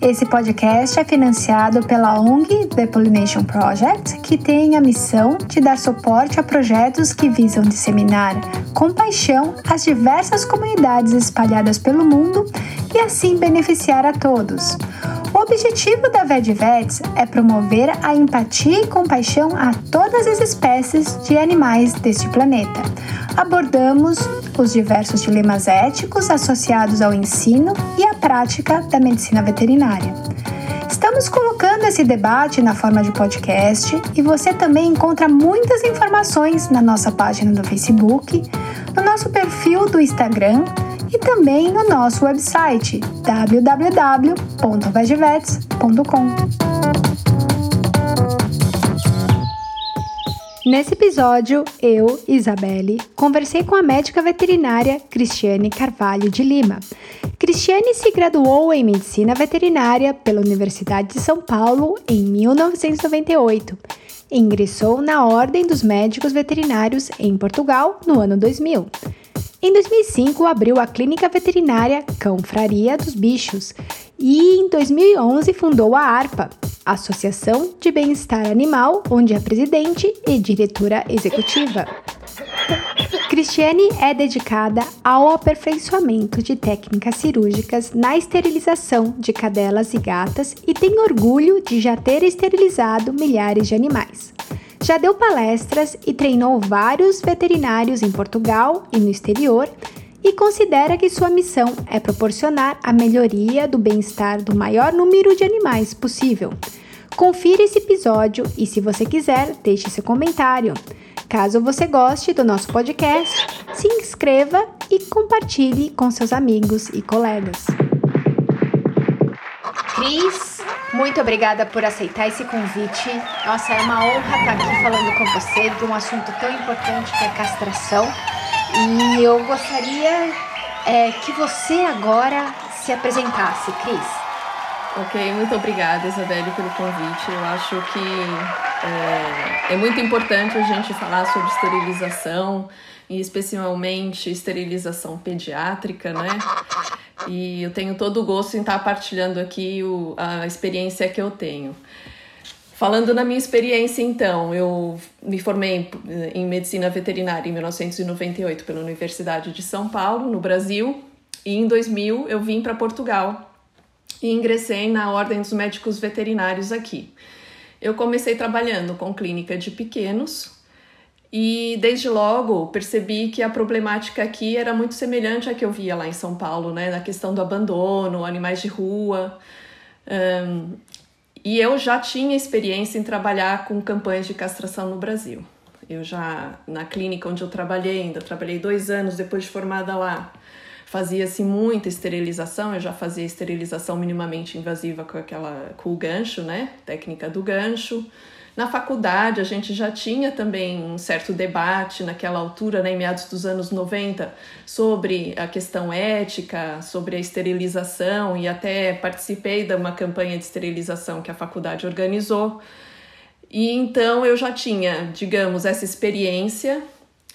Esse podcast é financiado pela ONG The Pollination Project, que tem a missão de dar suporte a projetos que visam disseminar com paixão as diversas comunidades espalhadas pelo mundo e assim beneficiar a todos. Objetivo da VetVets é promover a empatia e compaixão a todas as espécies de animais deste planeta. Abordamos os diversos dilemas éticos associados ao ensino e à prática da medicina veterinária. Estamos colocando esse debate na forma de podcast e você também encontra muitas informações na nossa página do Facebook, no nosso perfil do Instagram e também no nosso website www.vegevets.com. Nesse episódio, eu, Isabelle, conversei com a médica veterinária Cristiane Carvalho de Lima. Cristiane se graduou em medicina veterinária pela Universidade de São Paulo em 1998. Ingressou na Ordem dos Médicos Veterinários em Portugal no ano 2000. Em 2005, abriu a clínica veterinária Cãofraria dos Bichos e em 2011 fundou a ARPA, Associação de Bem-Estar Animal, onde é presidente e diretora executiva. Cristiane é dedicada ao aperfeiçoamento de técnicas cirúrgicas na esterilização de cadelas e gatas e tem orgulho de já ter esterilizado milhares de animais. Já deu palestras e treinou vários veterinários em Portugal e no exterior e considera que sua missão é proporcionar a melhoria do bem-estar do maior número de animais possível. Confira esse episódio e, se você quiser, deixe seu comentário. Caso você goste do nosso podcast, se inscreva e compartilhe com seus amigos e colegas. Cris, muito obrigada por aceitar esse convite. Nossa, é uma honra estar aqui falando com você de um assunto tão importante que é castração. E eu gostaria é, que você agora se apresentasse, Cris. Ok, muito obrigada, Isabelle, pelo convite. Eu acho que é, é muito importante a gente falar sobre esterilização e especialmente esterilização pediátrica, né? E eu tenho todo o gosto em estar partilhando aqui o, a experiência que eu tenho. Falando na minha experiência, então, eu me formei em medicina veterinária em 1998 pela Universidade de São Paulo, no Brasil, e em 2000 eu vim para Portugal e ingressei na Ordem dos Médicos Veterinários aqui. Eu comecei trabalhando com clínica de pequenos, e desde logo percebi que a problemática aqui era muito semelhante à que eu via lá em São Paulo, né? Na questão do abandono, animais de rua. Um, e eu já tinha experiência em trabalhar com campanhas de castração no Brasil. Eu já, na clínica onde eu trabalhei, ainda trabalhei dois anos depois de formada lá, fazia-se muita esterilização, eu já fazia esterilização minimamente invasiva com aquela, com o gancho, né? Técnica do gancho. Na faculdade, a gente já tinha também um certo debate naquela altura, né, em meados dos anos 90, sobre a questão ética, sobre a esterilização, e até participei de uma campanha de esterilização que a faculdade organizou. E então eu já tinha, digamos, essa experiência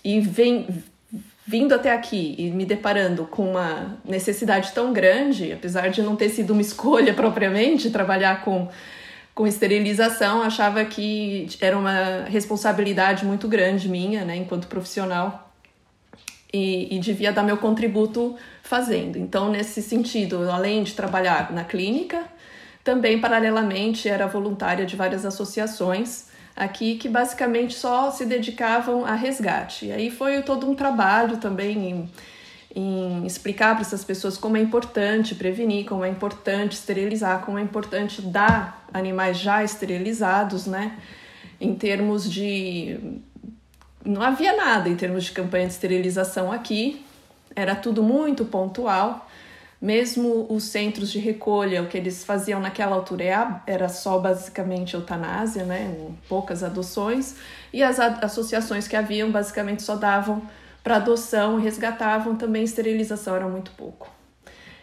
e vem, vindo até aqui e me deparando com uma necessidade tão grande, apesar de não ter sido uma escolha propriamente trabalhar com com esterilização, achava que era uma responsabilidade muito grande minha, né, enquanto profissional, e, e, devia dar meu contributo fazendo. Então, nesse sentido, além de trabalhar na clínica, também paralelamente era voluntária de várias associações aqui que basicamente só se dedicavam a resgate. E aí foi todo um trabalho também em em explicar para essas pessoas como é importante prevenir, como é importante esterilizar, como é importante dar animais já esterilizados, né? Em termos de. Não havia nada em termos de campanha de esterilização aqui, era tudo muito pontual. Mesmo os centros de recolha, o que eles faziam naquela altura era só basicamente eutanásia, né? Poucas adoções, e as associações que haviam basicamente só davam para adoção resgatavam também esterilização era muito pouco.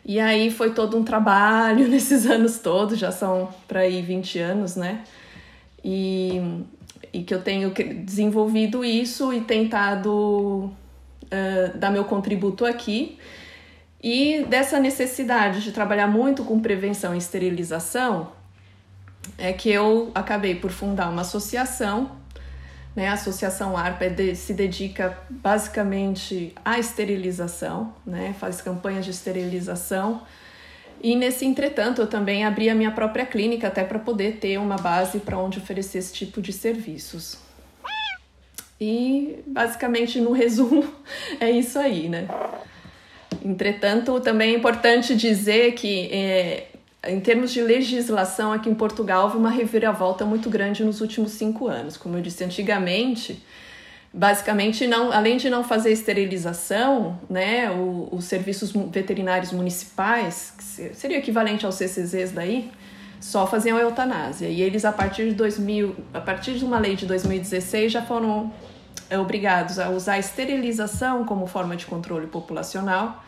E aí foi todo um trabalho nesses anos todos, já são para aí 20 anos, né? E, e que eu tenho desenvolvido isso e tentado uh, dar meu contributo aqui. E dessa necessidade de trabalhar muito com prevenção e esterilização, é que eu acabei por fundar uma associação né? A Associação ARPA é se dedica basicamente à esterilização, né? faz campanhas de esterilização. E nesse entretanto, eu também abri a minha própria clínica até para poder ter uma base para onde oferecer esse tipo de serviços. E basicamente, no resumo, é isso aí, né? Entretanto, também é importante dizer que é, em termos de legislação, aqui em Portugal houve uma reviravolta muito grande nos últimos cinco anos. Como eu disse antigamente, basicamente, não, além de não fazer esterilização, né, o, os serviços veterinários municipais, que seria equivalente aos CCZs daí, só faziam a eutanásia. E eles, a partir de 2000, a partir de uma lei de 2016, já foram é, obrigados a usar a esterilização como forma de controle populacional.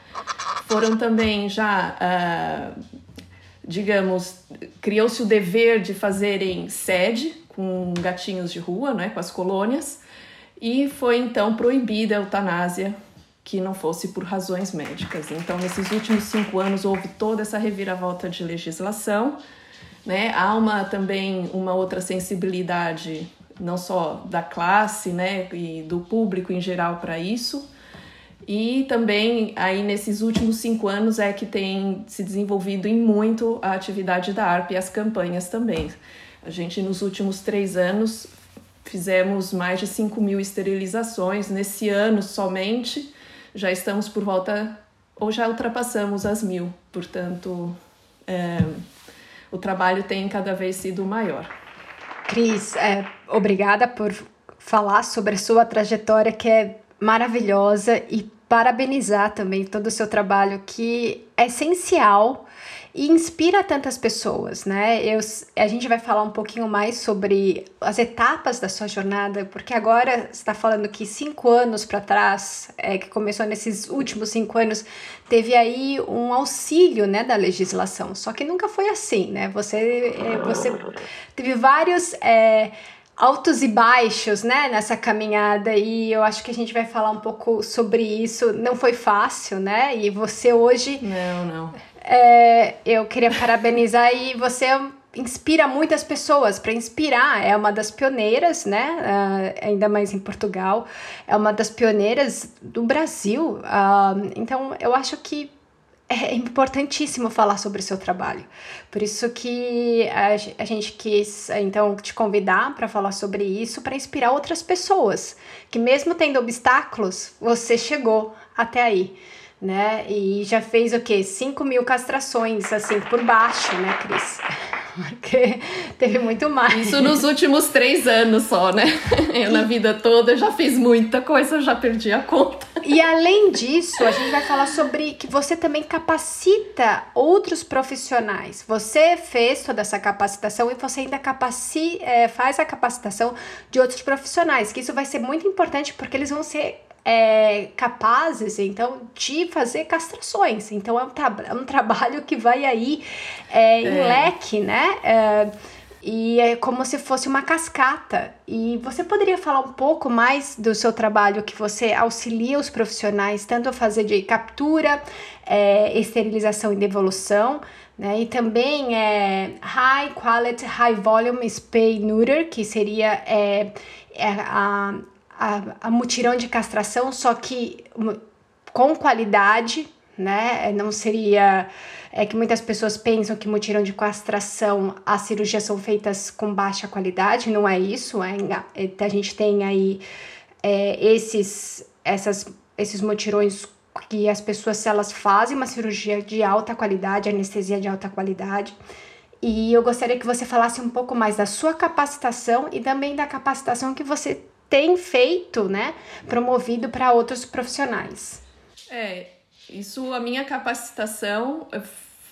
Foram também já uh, digamos, criou-se o dever de fazerem sede com gatinhos de rua, né, com as colônias, e foi então proibida a eutanásia que não fosse por razões médicas. Então, nesses últimos cinco anos houve toda essa reviravolta de legislação, né? Há uma também uma outra sensibilidade não só da classe, né, e do público em geral para isso, e também aí nesses últimos cinco anos é que tem se desenvolvido em muito a atividade da ARP e as campanhas também. A gente nos últimos três anos fizemos mais de 5 mil esterilizações. Nesse ano somente já estamos por volta ou já ultrapassamos as mil. Portanto, é, o trabalho tem cada vez sido maior. Cris, é, obrigada por falar sobre a sua trajetória que é maravilhosa e parabenizar também todo o seu trabalho que é essencial e inspira tantas pessoas, né? Eu, a gente vai falar um pouquinho mais sobre as etapas da sua jornada, porque agora está falando que cinco anos para trás, é, que começou nesses últimos cinco anos, teve aí um auxílio, né, da legislação. Só que nunca foi assim, né? Você, é, você teve vários é, altos e baixos, né, nessa caminhada e eu acho que a gente vai falar um pouco sobre isso. Não foi fácil, né? E você hoje. Não, não. É, eu queria parabenizar e você inspira muitas pessoas. Para inspirar, é uma das pioneiras, né? Uh, ainda mais em Portugal, é uma das pioneiras do Brasil. Uh, então, eu acho que é importantíssimo falar sobre o seu trabalho. Por isso que a, gente quis, então, te convidar para falar sobre isso, para inspirar outras pessoas, que mesmo tendo obstáculos, você chegou até aí, né? E já fez o quê? 5 mil castrações, assim, por baixo, né, Cris? porque teve muito mais. Isso nos últimos três anos só, né? Eu, na vida toda já fiz muita coisa, já perdi a conta. E além disso, a gente vai falar sobre que você também capacita outros profissionais. Você fez toda essa capacitação e você ainda capaci é, faz a capacitação de outros profissionais, que isso vai ser muito importante porque eles vão ser é, capazes, então, de fazer castrações. Então, é um, é um trabalho que vai aí é, em é. leque, né? É, e é como se fosse uma cascata. E você poderia falar um pouco mais do seu trabalho que você auxilia os profissionais tanto a fazer de captura, é, esterilização e devolução, né? E também é High Quality, High Volume Spay Neuter, que seria é, é a a, a mutirão de castração, só que com qualidade, né? Não seria é que muitas pessoas pensam que mutirão de castração as cirurgias são feitas com baixa qualidade, não é isso. É, é a gente tem aí é, esses, essas, esses mutirões que as pessoas, se elas fazem uma cirurgia de alta qualidade, anestesia de alta qualidade. E eu gostaria que você falasse um pouco mais da sua capacitação e também da capacitação que você tem feito, né, promovido para outros profissionais. É, isso a minha capacitação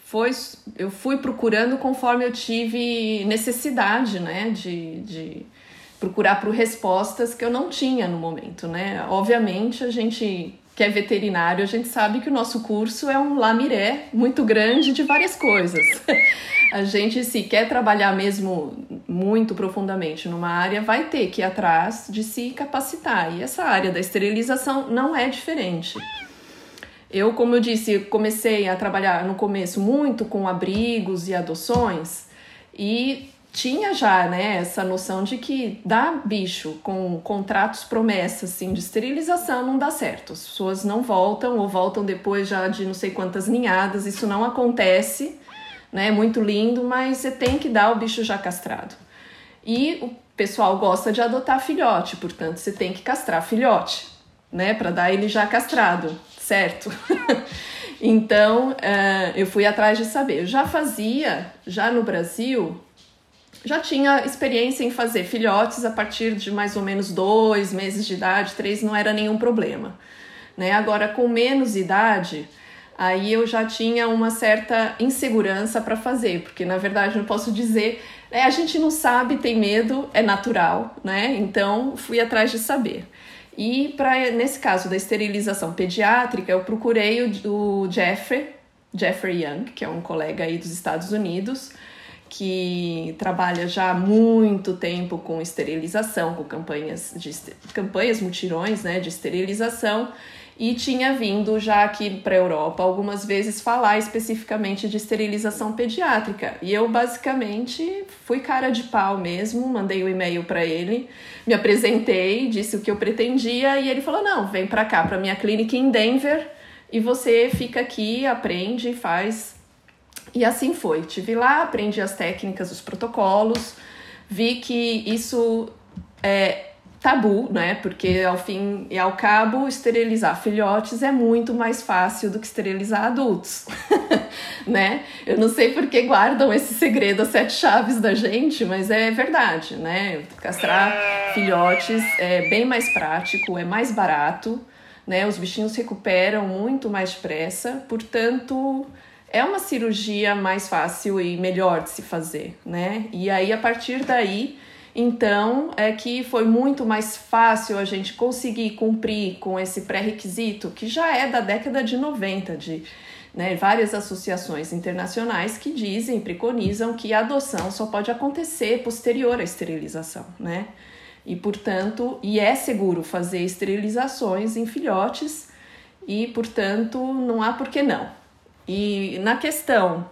foi eu fui procurando conforme eu tive necessidade, né, de, de procurar por respostas que eu não tinha no momento, né? Obviamente a gente que é veterinário, a gente sabe que o nosso curso é um lamiré muito grande de várias coisas. a gente, se quer trabalhar mesmo muito profundamente numa área, vai ter que ir atrás de se capacitar. E essa área da esterilização não é diferente. Eu, como eu disse, comecei a trabalhar no começo muito com abrigos e adoções e tinha já né, essa noção de que dar bicho com contratos promessas assim, de esterilização não dá certo. As pessoas não voltam ou voltam depois já de não sei quantas ninhadas. Isso não acontece, né? É muito lindo, mas você tem que dar o bicho já castrado. E o pessoal gosta de adotar filhote, portanto você tem que castrar filhote, né? Para dar ele já castrado, certo? então uh, eu fui atrás de saber. Eu já fazia, já no Brasil, já tinha experiência em fazer filhotes a partir de mais ou menos dois meses de idade, três, não era nenhum problema. Né? Agora, com menos idade, aí eu já tinha uma certa insegurança para fazer, porque na verdade não posso dizer, né, a gente não sabe, tem medo, é natural, né? Então fui atrás de saber. E para nesse caso da esterilização pediátrica, eu procurei o, o Jeffrey, Jeffrey Young, que é um colega aí dos Estados Unidos, que trabalha já há muito tempo com esterilização, com campanhas de campanhas mutirões, né, de esterilização e tinha vindo já aqui para a Europa algumas vezes falar especificamente de esterilização pediátrica. E eu basicamente fui cara de pau mesmo, mandei o um e-mail para ele, me apresentei, disse o que eu pretendia e ele falou: "Não, vem para cá para minha clínica em Denver e você fica aqui, aprende, faz e assim foi. Tive lá, aprendi as técnicas, os protocolos, vi que isso é tabu, né? Porque ao fim e ao cabo, esterilizar filhotes é muito mais fácil do que esterilizar adultos, né? Eu não sei por que guardam esse segredo, as sete chaves da gente, mas é verdade, né? Castrar filhotes é bem mais prático, é mais barato, né? Os bichinhos recuperam muito mais depressa, portanto é uma cirurgia mais fácil e melhor de se fazer, né? E aí a partir daí, então, é que foi muito mais fácil a gente conseguir cumprir com esse pré-requisito que já é da década de 90 de né, várias associações internacionais que dizem, preconizam que a adoção só pode acontecer posterior à esterilização, né? E portanto, e é seguro fazer esterilizações em filhotes e portanto não há por que não. E na questão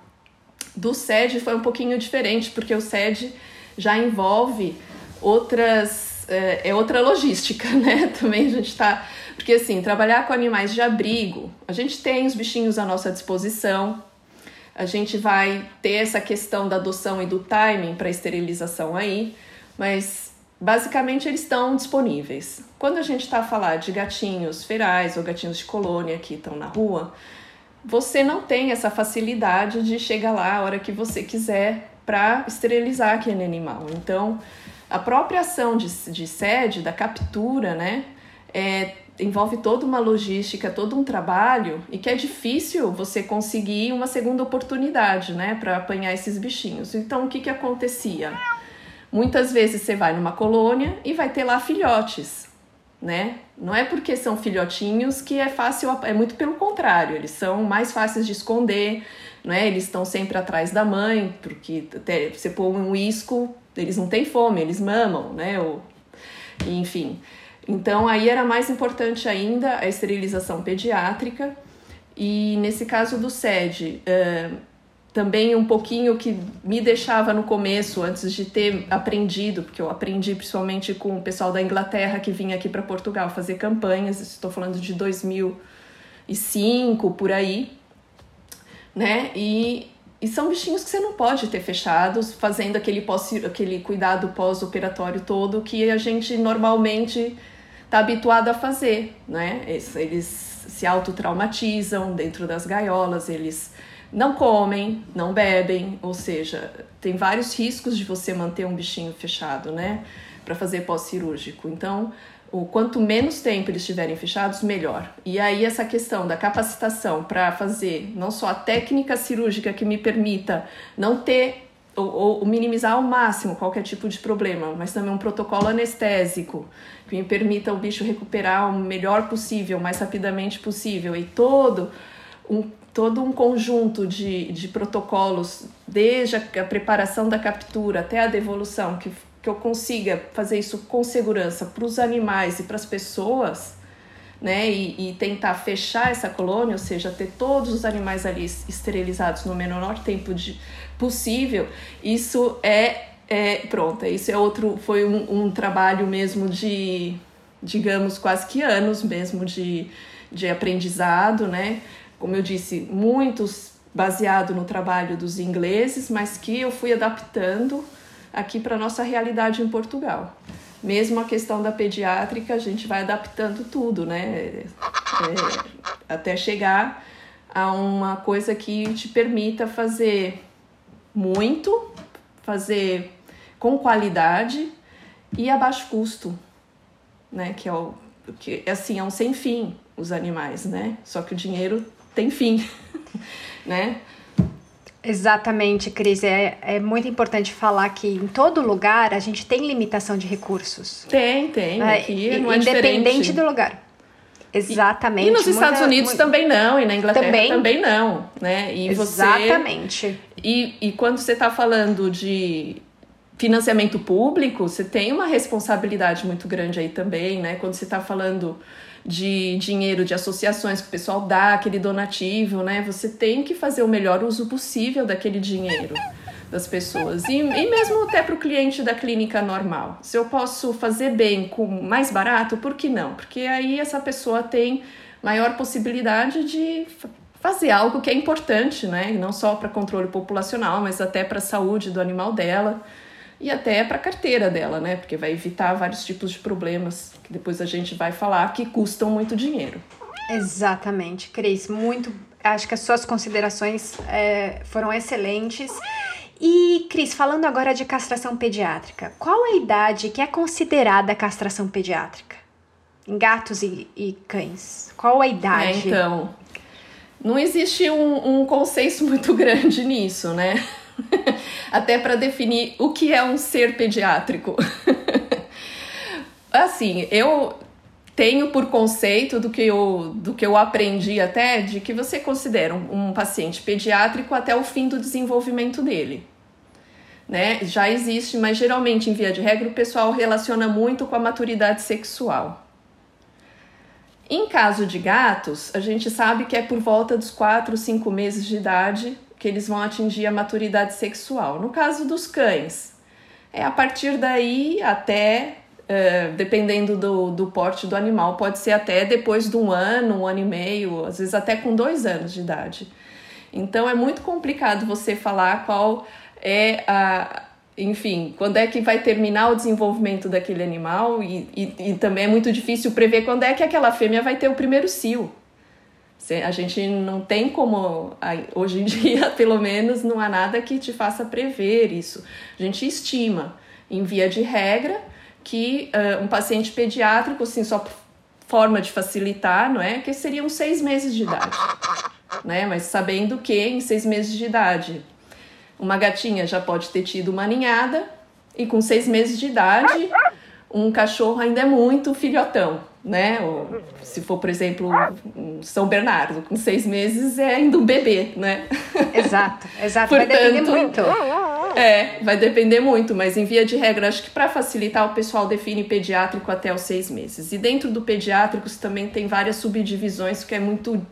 do SED foi um pouquinho diferente, porque o SED já envolve outras. É, é outra logística, né? Também a gente está. Porque, assim, trabalhar com animais de abrigo, a gente tem os bichinhos à nossa disposição, a gente vai ter essa questão da adoção e do timing para esterilização aí, mas basicamente eles estão disponíveis. Quando a gente está a falar de gatinhos ferais ou gatinhos de colônia que estão na rua, você não tem essa facilidade de chegar lá a hora que você quiser para esterilizar aquele animal. Então, a própria ação de, de sede, da captura, né, é, envolve toda uma logística, todo um trabalho e que é difícil você conseguir uma segunda oportunidade, né, para apanhar esses bichinhos. Então, o que que acontecia? Muitas vezes você vai numa colônia e vai ter lá filhotes né? Não é porque são filhotinhos que é fácil, é muito pelo contrário, eles são mais fáceis de esconder, né? Eles estão sempre atrás da mãe, porque até você pôr um isco, eles não têm fome, eles mamam, né? Ou, enfim. Então aí era mais importante ainda a esterilização pediátrica. E nesse caso do SED, uh, também um pouquinho que me deixava no começo, antes de ter aprendido, porque eu aprendi principalmente com o pessoal da Inglaterra que vinha aqui para Portugal fazer campanhas, estou falando de 2005 por aí, né? E, e são bichinhos que você não pode ter fechados, fazendo aquele, pós, aquele cuidado pós-operatório todo que a gente normalmente está habituado a fazer, né? Eles, eles se autotraumatizam dentro das gaiolas, eles não comem, não bebem, ou seja, tem vários riscos de você manter um bichinho fechado, né? Para fazer pós-cirúrgico. Então, o quanto menos tempo eles estiverem fechados, melhor. E aí essa questão da capacitação para fazer não só a técnica cirúrgica que me permita não ter ou, ou, minimizar ao máximo qualquer tipo de problema, mas também um protocolo anestésico que me permita o bicho recuperar o melhor possível, o mais rapidamente possível, e todo um, todo um conjunto de, de protocolos, desde a, preparação da captura até a devolução, que, que eu consiga fazer isso com segurança para os animais e para as pessoas, né, e, e, tentar fechar essa colônia, ou seja, ter todos os animais ali esterilizados no menor tempo de, possível, isso é, é pronto, isso é outro, foi um, um trabalho mesmo de, digamos, quase que anos mesmo de, de aprendizado, né, como eu disse, muitos baseado no trabalho dos ingleses, mas que eu fui adaptando aqui para nossa realidade em Portugal. Mesmo a questão da pediátrica, a gente vai adaptando tudo, né? É, até chegar a uma coisa que te permita fazer muito, fazer com qualidade e a baixo custo, né? Que é o que assim é um sem fim os animais, né? Só que o dinheiro tem fim, né? Exatamente, Cris. É, é muito importante falar que em todo lugar a gente tem limitação de recursos. Tem, tem. É, Aqui não é Independente diferente. do lugar. Exatamente. E, e nos Estados Unidos muito... também não, e na Inglaterra também, também não, né? E Exatamente. Você, e, e quando você está falando de financiamento público, você tem uma responsabilidade muito grande aí também, né? Quando você está falando de dinheiro de associações que o pessoal dá, aquele donativo, né? Você tem que fazer o melhor uso possível daquele dinheiro das pessoas. E, e mesmo até para o cliente da clínica normal. Se eu posso fazer bem com mais barato, por que não? Porque aí essa pessoa tem maior possibilidade de fazer algo que é importante, né? Não só para controle populacional, mas até para a saúde do animal dela e até para a carteira dela, né? Porque vai evitar vários tipos de problemas que depois a gente vai falar que custam muito dinheiro. Exatamente, Cris. Muito. Acho que as suas considerações é, foram excelentes. E, Cris, falando agora de castração pediátrica, qual a idade que é considerada castração pediátrica? Em gatos e, e cães? Qual a idade? É, então, não existe um, um consenso muito grande nisso, né? Até para definir o que é um ser pediátrico. assim, eu tenho por conceito do que, eu, do que eu aprendi até de que você considera um, um paciente pediátrico até o fim do desenvolvimento dele. Né? Já existe, mas geralmente, em via de regra, o pessoal relaciona muito com a maturidade sexual. Em caso de gatos, a gente sabe que é por volta dos 4, 5 meses de idade que eles vão atingir a maturidade sexual. No caso dos cães, é a partir daí até, uh, dependendo do, do porte do animal, pode ser até depois de um ano, um ano e meio, às vezes até com dois anos de idade. Então é muito complicado você falar qual é a. Enfim, quando é que vai terminar o desenvolvimento daquele animal, e, e, e também é muito difícil prever quando é que aquela fêmea vai ter o primeiro cio. A gente não tem como, hoje em dia, pelo menos, não há nada que te faça prever isso. A gente estima, em via de regra, que uh, um paciente pediátrico, assim, só forma de facilitar, não é? Que seriam seis meses de idade, né? Mas sabendo que em seis meses de idade, uma gatinha já pode ter tido uma ninhada e com seis meses de idade, um cachorro ainda é muito filhotão, né? Ou, se for, por exemplo, um São Bernardo, com seis meses é ainda um bebê, né? Exato, exato. Portanto, vai depender muito. É, vai depender muito, mas em via de regra, acho que para facilitar, o pessoal define pediátrico até os seis meses. E dentro do pediátrico também tem várias subdivisões, que é muito.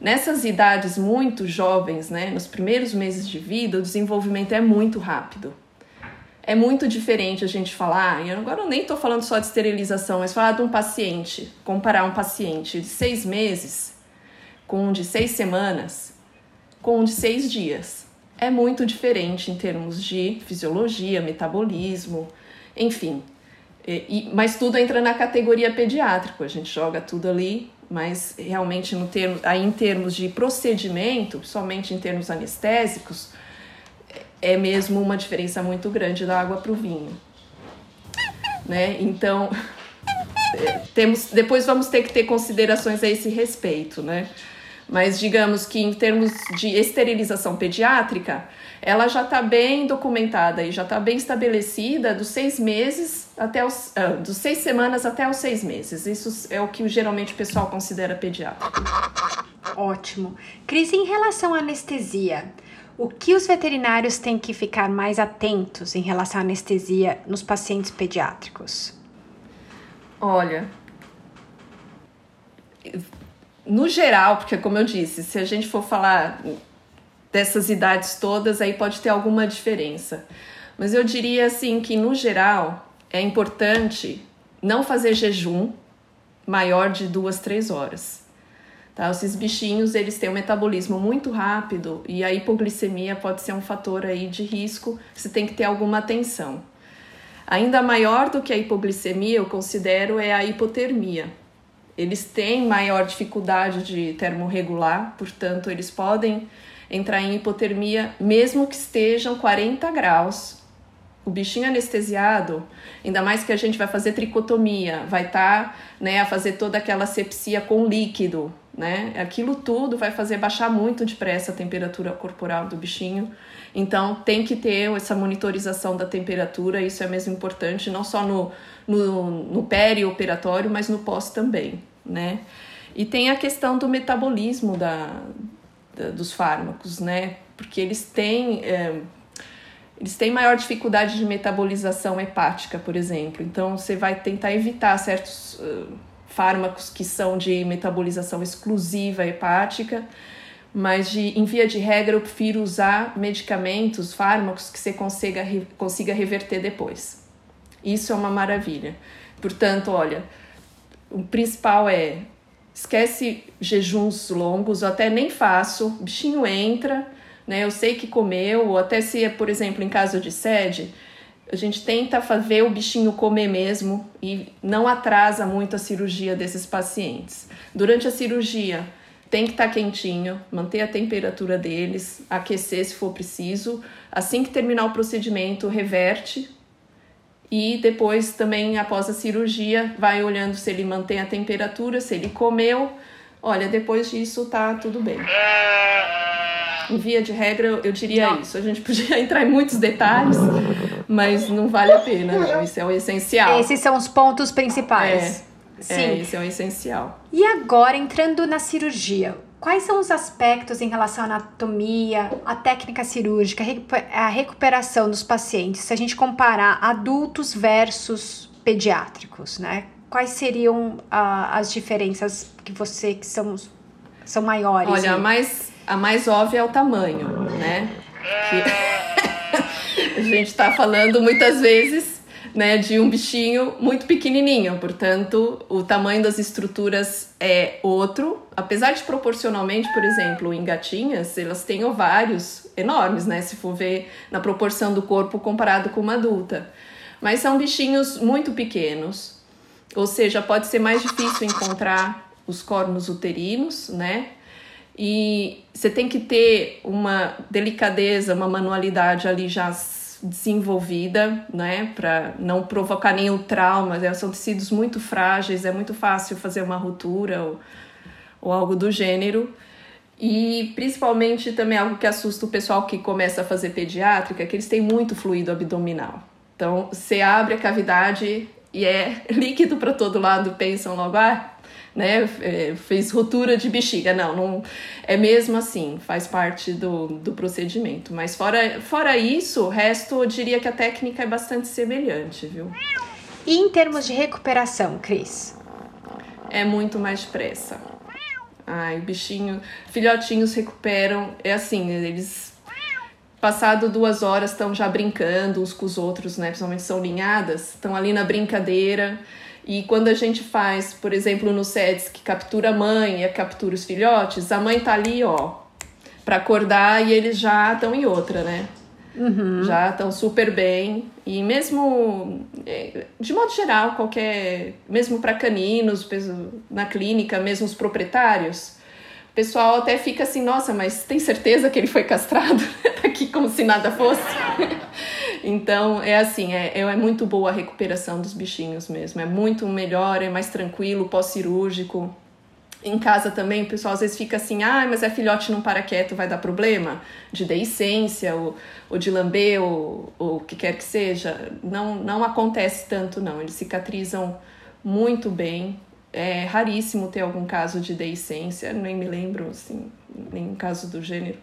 Nessas idades muito jovens, né, nos primeiros meses de vida, o desenvolvimento é muito rápido é muito diferente a gente falar, e agora eu nem estou falando só de esterilização, mas falar de um paciente, comparar um paciente de seis meses com um de seis semanas, com um de seis dias. É muito diferente em termos de fisiologia, metabolismo, enfim. E, e, mas tudo entra na categoria pediátrico, a gente joga tudo ali, mas realmente no termo, aí em termos de procedimento, somente em termos anestésicos, é mesmo uma diferença muito grande da água para o vinho. Né? Então, temos, depois vamos ter que ter considerações a esse respeito, né? Mas digamos que em termos de esterilização pediátrica, ela já está bem documentada e já está bem estabelecida dos seis meses até os, uh, dos seis semanas até os seis meses. Isso é o que geralmente o pessoal considera pediátrico. Ótimo. Cris, em relação à anestesia, o que os veterinários têm que ficar mais atentos em relação à anestesia nos pacientes pediátricos? Olha, no geral, porque como eu disse, se a gente for falar dessas idades todas, aí pode ter alguma diferença. Mas eu diria assim que no geral é importante não fazer jejum maior de duas, três horas. Tá? Esses bichinhos eles têm um metabolismo muito rápido e a hipoglicemia pode ser um fator aí de risco. Você tem que ter alguma atenção. Ainda maior do que a hipoglicemia, eu considero é a hipotermia eles têm maior dificuldade de termorregular, portanto, eles podem entrar em hipotermia mesmo que estejam 40 graus. O bichinho anestesiado, ainda mais que a gente vai fazer tricotomia, vai estar tá, né, a fazer toda aquela sepsia com líquido, né? Aquilo tudo vai fazer baixar muito depressa a temperatura corporal do bichinho. Então tem que ter essa monitorização da temperatura, isso é mesmo importante, não só no, no, no perioperatório, mas no pós também, né? E tem a questão do metabolismo da, da dos fármacos, né? Porque eles têm. É, eles têm maior dificuldade de metabolização hepática, por exemplo. Então, você vai tentar evitar certos uh, fármacos que são de metabolização exclusiva hepática, mas de, em via de regra eu prefiro usar medicamentos, fármacos que você consiga, consiga reverter depois. Isso é uma maravilha. Portanto, olha, o principal é esquece jejuns longos, eu até nem faço, bichinho entra, né? Eu sei que comeu, ou até se é, por exemplo, em caso de sede, a gente tenta ver o bichinho comer mesmo e não atrasa muito a cirurgia desses pacientes. Durante a cirurgia, tem que estar tá quentinho, manter a temperatura deles, aquecer se for preciso. Assim que terminar o procedimento, reverte e depois também após a cirurgia vai olhando se ele mantém a temperatura, se ele comeu. Olha, depois disso tá tudo bem. Em via de regra, eu diria não. isso. A gente podia entrar em muitos detalhes, mas não vale a pena, não. Isso é o essencial. Esses são os pontos principais. É, Sim. É, esse é o essencial. E agora, entrando na cirurgia, Quais são os aspectos em relação à anatomia, à técnica cirúrgica, a recuperação dos pacientes, se a gente comparar adultos versus pediátricos, né? Quais seriam uh, as diferenças que você que são, são maiores? Olha, a mais, a mais óbvia é o tamanho, né? Que a gente está falando muitas vezes né, de um bichinho muito pequenininho, portanto, o tamanho das estruturas é outro, apesar de proporcionalmente, por exemplo, em gatinhas, elas têm ovários enormes, né, se for ver na proporção do corpo comparado com uma adulta. Mas são bichinhos muito pequenos, ou seja, pode ser mais difícil encontrar os cornos uterinos, né? E você tem que ter uma delicadeza, uma manualidade ali já desenvolvida, né, para não provocar nenhum trauma. Né, são tecidos muito frágeis, é muito fácil fazer uma ruptura ou, ou algo do gênero. E principalmente também algo que assusta o pessoal que começa a fazer pediátrica, que eles têm muito fluido abdominal. Então, você abre a cavidade e é líquido para todo lado, pensam logo, ah, né, é, fez rotura de bexiga. Não, não é mesmo assim, faz parte do, do procedimento. Mas fora, fora isso, o resto eu diria que a técnica é bastante semelhante, viu? E em termos de recuperação, Cris? É muito mais depressa. Ai, o bichinho, filhotinhos recuperam, é assim, eles passado duas horas estão já brincando uns com os outros, né? Principalmente são linhadas, estão ali na brincadeira. E quando a gente faz, por exemplo, no SEDS, que captura a mãe e captura os filhotes, a mãe tá ali, ó, para acordar e eles já estão em outra, né? Uhum. Já estão super bem. E mesmo, é, de modo geral, qualquer. Mesmo para caninos, na clínica, mesmo os proprietários, o pessoal até fica assim: nossa, mas tem certeza que ele foi castrado? tá aqui como se nada fosse. Então, é assim, é, é muito boa a recuperação dos bichinhos mesmo. É muito melhor, é mais tranquilo, pós-cirúrgico. em casa também, o pessoal às vezes fica assim, ah, mas é filhote não para quieto, vai dar problema de deiscência ou, ou de lamber ou, ou o que quer que seja. Não, não acontece tanto, não. Eles cicatrizam muito bem. É raríssimo ter algum caso de deiscência, nem me lembro, assim, nenhum caso do gênero.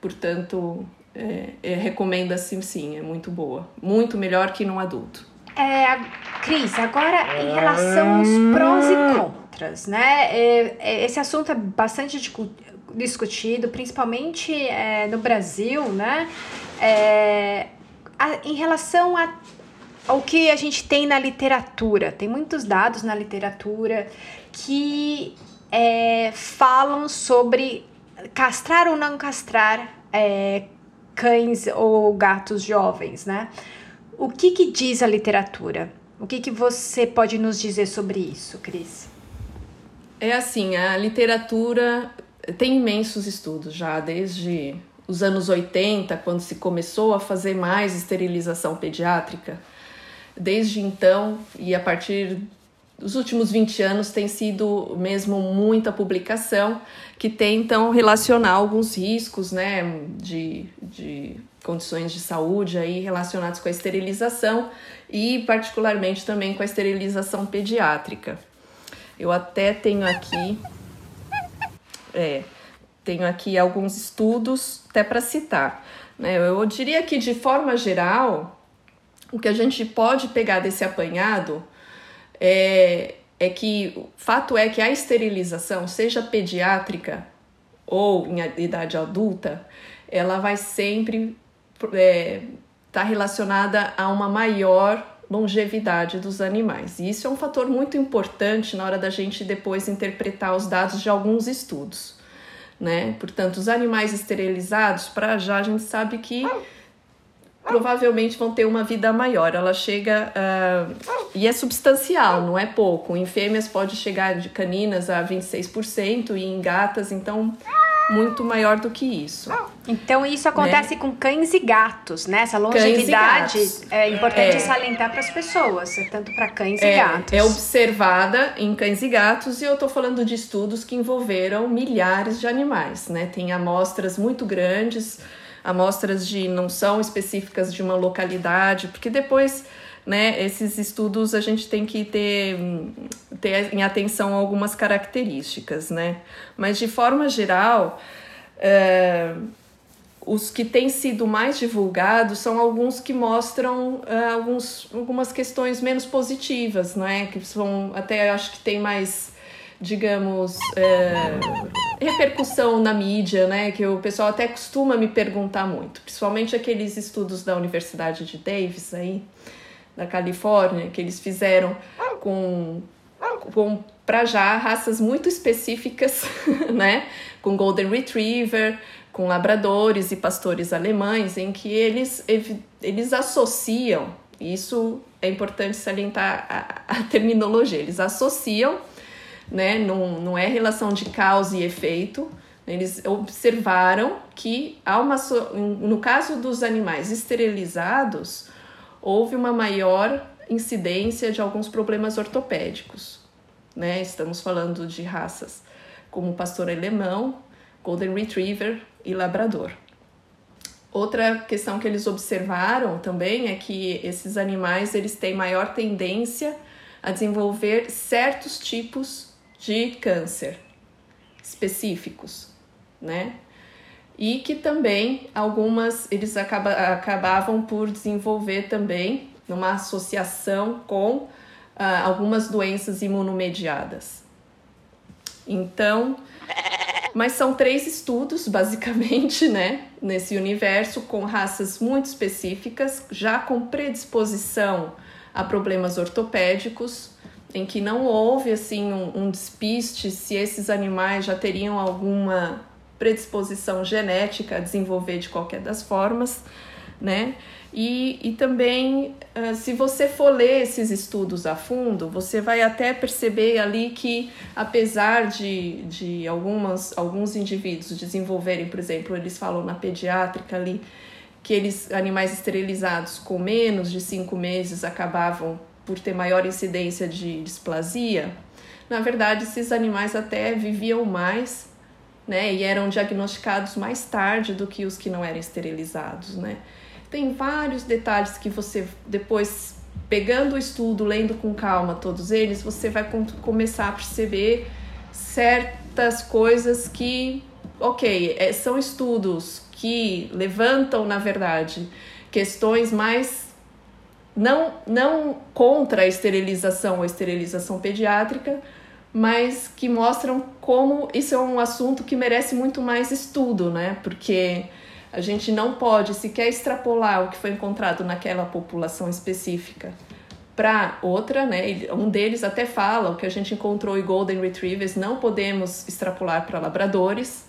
Portanto, é, é, recomenda-se sim, é muito boa. Muito melhor que num adulto. É, Cris, agora em relação aos prós e contras, né? É, é esse assunto é bastante discutido, principalmente é, no Brasil, né? É, a, em relação a, ao que a gente tem na literatura, tem muitos dados na literatura que é, falam sobre castrar ou não castrar é, cães ou gatos jovens, né? O que, que diz a literatura? O que, que você pode nos dizer sobre isso, Cris? É assim, a literatura tem imensos estudos já, desde os anos 80, quando se começou a fazer mais esterilização pediátrica. Desde então, e a partir dos últimos 20 anos, tem sido mesmo muita publicação que tentam relacionar alguns riscos né, de, de condições de saúde aí relacionadas com a esterilização e particularmente também com a esterilização pediátrica. Eu até tenho aqui é, tenho aqui alguns estudos até para citar. Né? Eu diria que de forma geral o que a gente pode pegar desse apanhado é, é que o fato é que a esterilização, seja pediátrica ou em idade adulta, ela vai sempre está é, tá relacionada a uma maior longevidade dos animais. E isso é um fator muito importante na hora da gente depois interpretar os dados de alguns estudos. Né? Portanto, os animais esterilizados, para já a gente sabe que provavelmente vão ter uma vida maior. Ela chega uh, e é substancial, não é pouco. Em fêmeas pode chegar de caninas a 26% e em gatas, então muito maior do que isso. Então isso acontece né? com cães e gatos, né? Essa longevidade é importante é. salientar para as pessoas, tanto para cães é, e gatos. É observada em cães e gatos e eu estou falando de estudos que envolveram milhares de animais, né? Tem amostras muito grandes, amostras de não são específicas de uma localidade, porque depois né, esses estudos a gente tem que ter, ter em atenção algumas características, né? Mas de forma geral, é, os que têm sido mais divulgados são alguns que mostram é, alguns, algumas questões menos positivas, né? Que são até acho que tem mais digamos, é, repercussão na mídia, né? Que o pessoal até costuma me perguntar muito, principalmente aqueles estudos da Universidade de Davis aí, da Califórnia, que eles fizeram com, com para já raças muito específicas, né? Com Golden Retriever, com labradores e pastores alemães, em que eles, eles associam, isso é importante salientar a, a terminologia, eles associam, né? Não, não é relação de causa e efeito, eles observaram que há uma, no caso dos animais esterilizados, houve uma maior incidência de alguns problemas ortopédicos. Né? Estamos falando de raças como pastor alemão, golden retriever e labrador. Outra questão que eles observaram também é que esses animais eles têm maior tendência a desenvolver certos tipos de câncer específicos, né? e que também algumas eles acaba, acabavam por desenvolver também numa associação com uh, algumas doenças imunomediadas. Então, mas são três estudos basicamente, né, nesse universo com raças muito específicas, já com predisposição a problemas ortopédicos, em que não houve assim um, um despiste se esses animais já teriam alguma predisposição genética a desenvolver de qualquer das formas, né? E, e também, uh, se você for ler esses estudos a fundo, você vai até perceber ali que, apesar de, de algumas, alguns indivíduos desenvolverem, por exemplo, eles falam na pediátrica ali, que eles, animais esterilizados com menos de cinco meses acabavam por ter maior incidência de displasia, na verdade, esses animais até viviam mais, né? E eram diagnosticados mais tarde do que os que não eram esterilizados, né? Tem vários detalhes que você depois pegando o estudo, lendo com calma todos eles, você vai começar a perceber certas coisas que, ok, é, são estudos que levantam, na verdade, questões mais não, não contra a esterilização ou esterilização pediátrica, mas que mostram como isso é um assunto que merece muito mais estudo, né? Porque a gente não pode sequer extrapolar o que foi encontrado naquela população específica para outra, né? Um deles até fala o que a gente encontrou em Golden Retrievers não podemos extrapolar para labradores.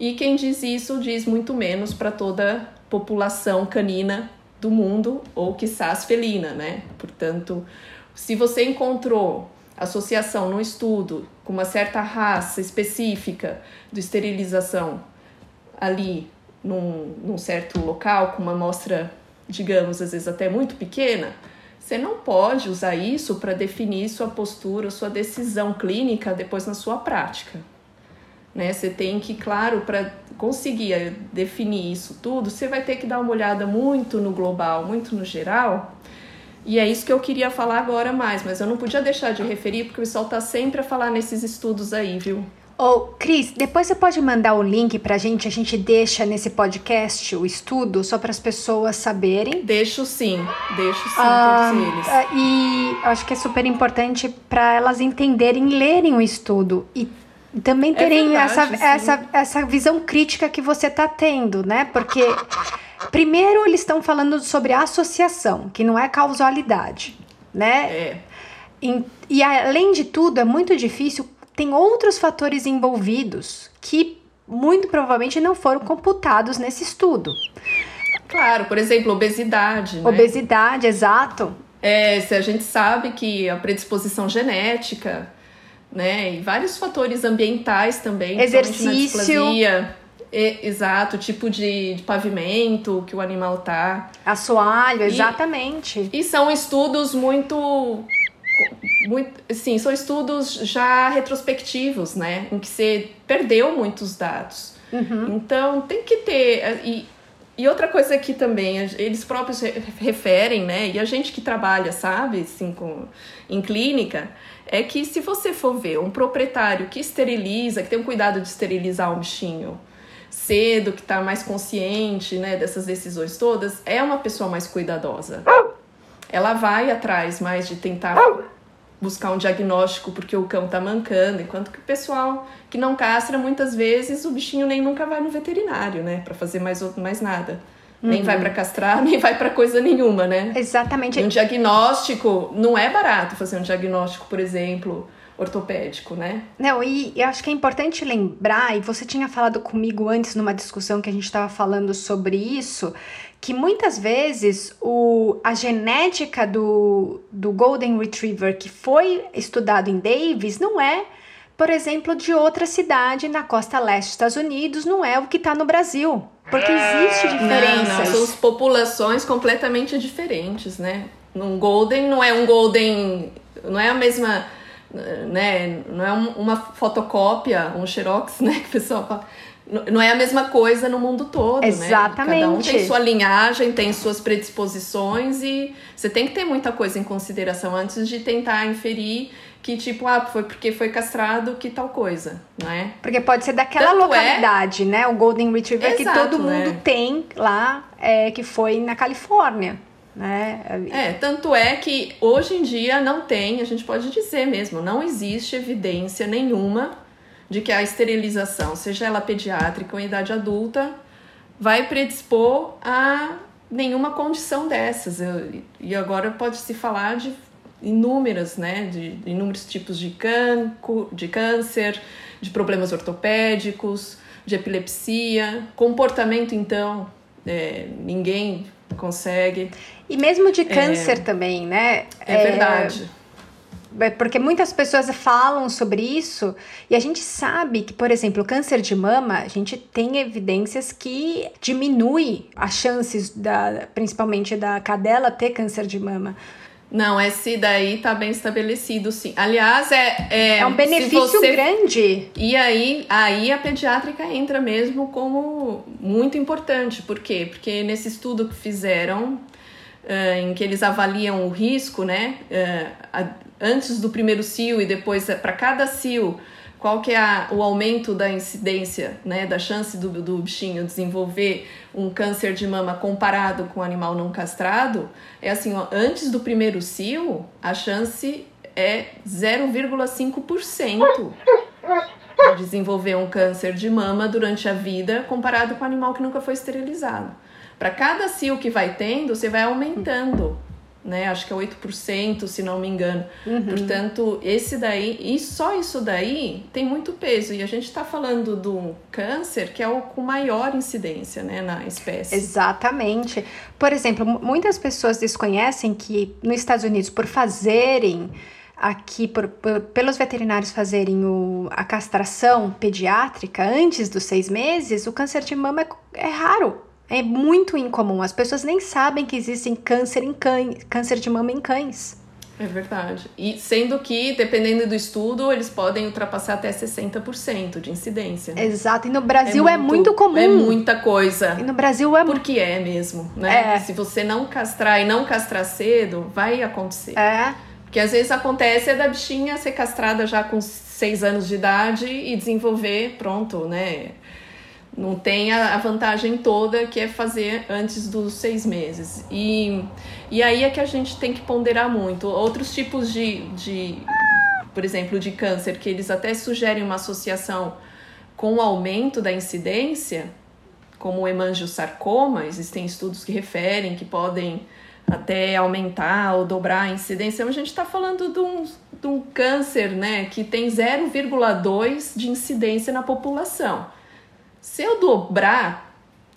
E quem diz isso diz muito menos para toda população canina do mundo ou quizás felina, né? Portanto, se você encontrou associação no estudo com uma certa raça específica de esterilização ali num, num certo local, com uma amostra, digamos, às vezes até muito pequena, você não pode usar isso para definir sua postura, sua decisão clínica depois na sua prática. Né? Você tem que, claro, para conseguir definir isso tudo, você vai ter que dar uma olhada muito no global, muito no geral. E é isso que eu queria falar agora mais, mas eu não podia deixar de referir porque o pessoal está sempre a falar nesses estudos aí, viu? Ô, Cris, depois você pode mandar o link pra gente, a gente deixa nesse podcast o estudo, só para as pessoas saberem. Deixo sim, deixo sim ah, todos eles. E acho que é super importante para elas entenderem, lerem o estudo e também é terem é verdade, essa, essa, essa visão crítica que você tá tendo, né? Porque primeiro eles estão falando sobre associação, que não é causalidade, né? É. E, e além de tudo, é muito difícil tem outros fatores envolvidos que muito provavelmente não foram computados nesse estudo. Claro, por exemplo, obesidade. Né? Obesidade, exato. É, se a gente sabe que a predisposição genética, né, e vários fatores ambientais também, exercício, é, exato, tipo de, de, pavimento que o animal tá, assoalho, exatamente. E, e são estudos muito muito, sim, são estudos já retrospectivos, né? Em que você perdeu muitos dados. Uhum. Então, tem que ter. E, e outra coisa que também eles próprios referem, né? E a gente que trabalha, sabe, assim, com, em clínica, é que se você for ver um proprietário que esteriliza, que tem um cuidado de esterilizar um bichinho cedo, que está mais consciente, né, dessas decisões todas, é uma pessoa mais cuidadosa. Ela vai atrás mais de tentar buscar um diagnóstico porque o cão tá mancando, enquanto que o pessoal que não castra, muitas vezes o bichinho nem nunca vai no veterinário, né, para fazer mais, mais nada. Uhum. Nem vai para castrar, nem vai para coisa nenhuma, né? Exatamente. um diagnóstico não é barato fazer um diagnóstico, por exemplo, ortopédico, né? Não, e eu acho que é importante lembrar, e você tinha falado comigo antes numa discussão que a gente estava falando sobre isso, que muitas vezes o, a genética do, do Golden Retriever que foi estudado em Davis não é, por exemplo, de outra cidade na costa leste dos Estados Unidos, não é o que está no Brasil. Porque existe diferenças. Não, não, são populações completamente diferentes, né? Um Golden não é um Golden, não é a mesma né? Não é uma fotocópia, um xerox, né? Que o pessoal fala. Não é a mesma coisa no mundo todo, Exatamente. né? Cada um tem sua linhagem, tem suas predisposições e você tem que ter muita coisa em consideração antes de tentar inferir que tipo, ah, foi porque foi castrado que tal coisa, não é? Porque pode ser daquela Tanto é localidade, é... né? O Golden Retriever Exato, que todo mundo né? tem lá, é, que foi na Califórnia. Né? É, tanto é que hoje em dia não tem, a gente pode dizer mesmo, não existe evidência nenhuma de que a esterilização, seja ela pediátrica ou em idade adulta, vai predispor a nenhuma condição dessas. e agora pode se falar de inúmeras, né, de inúmeros tipos de, canco, de câncer, de problemas ortopédicos, de epilepsia, comportamento então, é, ninguém consegue. E mesmo de câncer é, também, né? É, é verdade. É, porque muitas pessoas falam sobre isso e a gente sabe que, por exemplo, o câncer de mama, a gente tem evidências que diminui as chances da, principalmente da cadela ter câncer de mama. Não, esse daí tá bem estabelecido, sim. Aliás, é. É, é um benefício você... grande. E aí, aí a pediátrica entra mesmo como muito importante. Por quê? Porque nesse estudo que fizeram, uh, em que eles avaliam o risco, né? Uh, a, antes do primeiro cio e depois para cada cio qual que é a, o aumento da incidência, né, da chance do, do bichinho desenvolver um câncer de mama comparado com o animal não castrado, é assim, ó, antes do primeiro cio, a chance é 0,5% de desenvolver um câncer de mama durante a vida comparado com o animal que nunca foi esterilizado. Para cada cio que vai tendo, você vai aumentando né? Acho que é 8%, se não me engano. Uhum. Portanto, esse daí, e só isso daí tem muito peso. E a gente está falando do câncer, que é o com maior incidência, né, na espécie. Exatamente. Por exemplo, muitas pessoas desconhecem que nos Estados Unidos, por fazerem aqui por, por, pelos veterinários fazerem o, a castração pediátrica antes dos seis meses, o câncer de mama é, é raro. É muito incomum. As pessoas nem sabem que existem câncer em cães, câncer de mama em cães. É verdade. E sendo que, dependendo do estudo, eles podem ultrapassar até 60% de incidência. Né? Exato. E no Brasil é muito, é muito, comum. É muita coisa. E no Brasil é Porque é mesmo, né? É. Se você não castrar e não castrar cedo, vai acontecer. É. Porque às vezes acontece é da bichinha ser castrada já com 6 anos de idade e desenvolver, pronto, né? Não tem a, vantagem toda que é fazer antes dos seis meses. E, e aí é que a gente tem que ponderar muito. Outros tipos de, de, por exemplo, de câncer, que eles até sugerem uma associação com o aumento da incidência, como o hemangiosarcoma, existem estudos que referem que podem até aumentar ou dobrar a incidência, mas a gente está falando de um, de um câncer né, que tem 0,2 de incidência na população. Se eu dobrar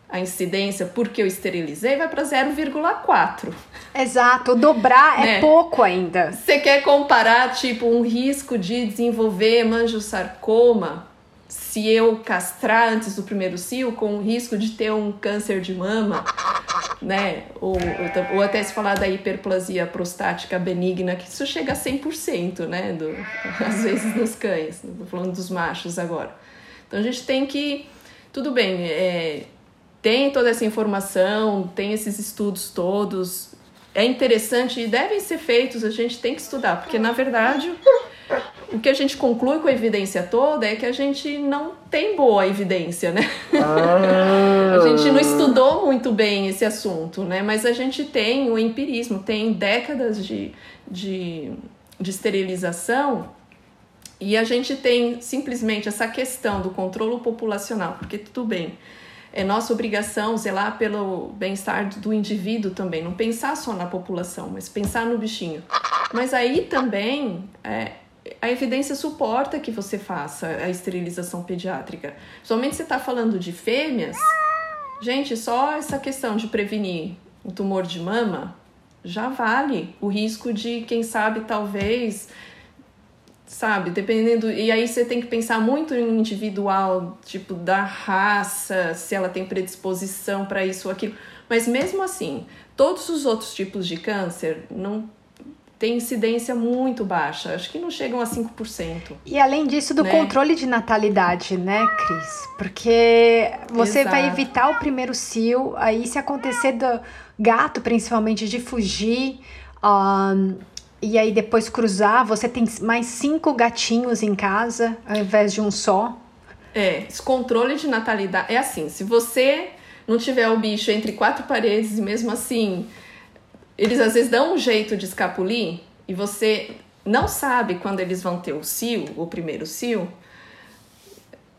a incidência porque eu esterilizei, vai para 0,4. Exato, dobrar é né? é pouco ainda. Você quer comparar, tipo, um risco de desenvolver manjosarcoma se eu castrar antes do primeiro cio com o risco de ter um câncer de mama, né? Ou, ou até se falar da hiperplasia prostática benigna, que isso chega a 100%, né? Do, às vezes nos cães, estou falando dos machos agora. Então a gente tem que tudo bem, é, tem toda essa informação, tem esses estudos todos, é interessante e devem ser feitos, a gente tem que estudar, porque na verdade o que a gente conclui com a evidência toda é que a gente não tem boa evidência, né? Ah. a gente não estudou muito bem esse assunto, né? Mas a gente tem o empirismo, tem décadas de, de, de esterilização e a gente tem simplesmente essa questão do controle populacional, porque tudo bem, é nossa obrigação zelar pelo bem-estar do indivíduo também, não pensar só na população, mas pensar no bichinho. Mas aí também é, a evidência suporta que você faça a esterilização pediátrica. Somente você está falando de fêmeas, gente, só essa questão de prevenir o tumor de mama já vale o risco de, quem sabe, talvez sabe? Dependendo. E aí você tem que pensar muito em individual, tipo, da raça, se ela tem predisposição para isso ou aquilo. Mas mesmo assim, todos os outros tipos de câncer não tem incidência muito baixa, acho que não chegam a 5%. E além disso, do né? controle de natalidade, né, Cris? Porque você Exato. vai evitar o primeiro cio, aí se acontecer do gato, principalmente, de fugir. Um, e aí depois cruzar, você tem mais cinco gatinhos em casa ao invés de um só. É, esse controle de natalidade é assim, se você não tiver o bicho entre quatro paredes e mesmo assim eles às vezes dão um jeito de escapulir e você não sabe quando eles vão ter o cio, o primeiro cio,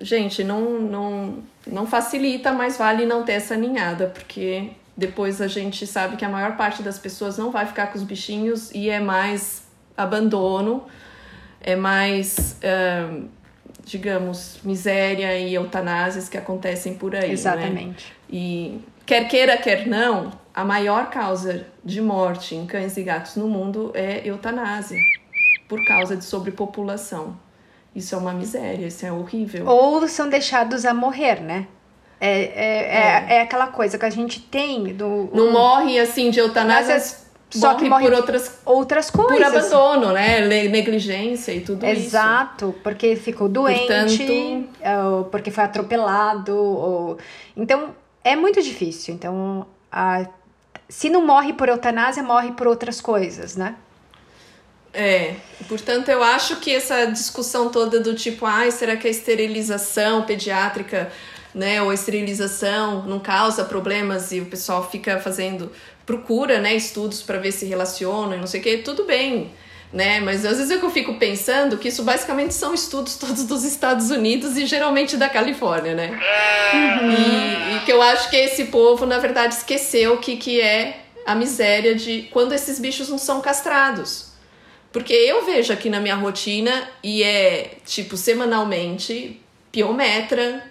gente, não, não, não facilita, mas vale não ter essa ninhada, porque depois a gente sabe que a maior parte das pessoas não vai ficar com os bichinhos e é mais abandono, é mais, uh, digamos, miséria e eutanásias que acontecem por aí. Né? Exatamente. Né? E quer queira, quer não, a maior causa de morte em cães e gatos no mundo é eutanásia, por causa de sobrepopulação. Isso é uma miséria, isso é horrível. Ou são deixados a morrer, né? É, é, é, é. é aquela coisa que a gente tem do. Não um... morre assim de eutanásia só morre que morre por outras, outras coisas. Por abandono, né? negligência e tudo Exato, isso. Exato, porque ficou doente, Portanto... porque foi atropelado. Ou... Então, é muito difícil. Então, a... se não morre por eutanásia, morre por outras coisas, né? É, portanto, eu acho que essa discussão toda do tipo, ai, será que a esterilização pediátrica, né, ou a esterilização não causa problemas e o pessoal fica fazendo, procura, né, estudos para ver se relaciona e não sei o que, tudo bem, né, mas às vezes eu fico pensando que isso basicamente são estudos todos dos Estados Unidos e geralmente da Califórnia, né, uhum. e, e que eu acho que esse povo, na verdade, esqueceu o que, que é a miséria de quando esses bichos não são castrados. Porque eu vejo aqui na minha rotina e é tipo semanalmente piometra,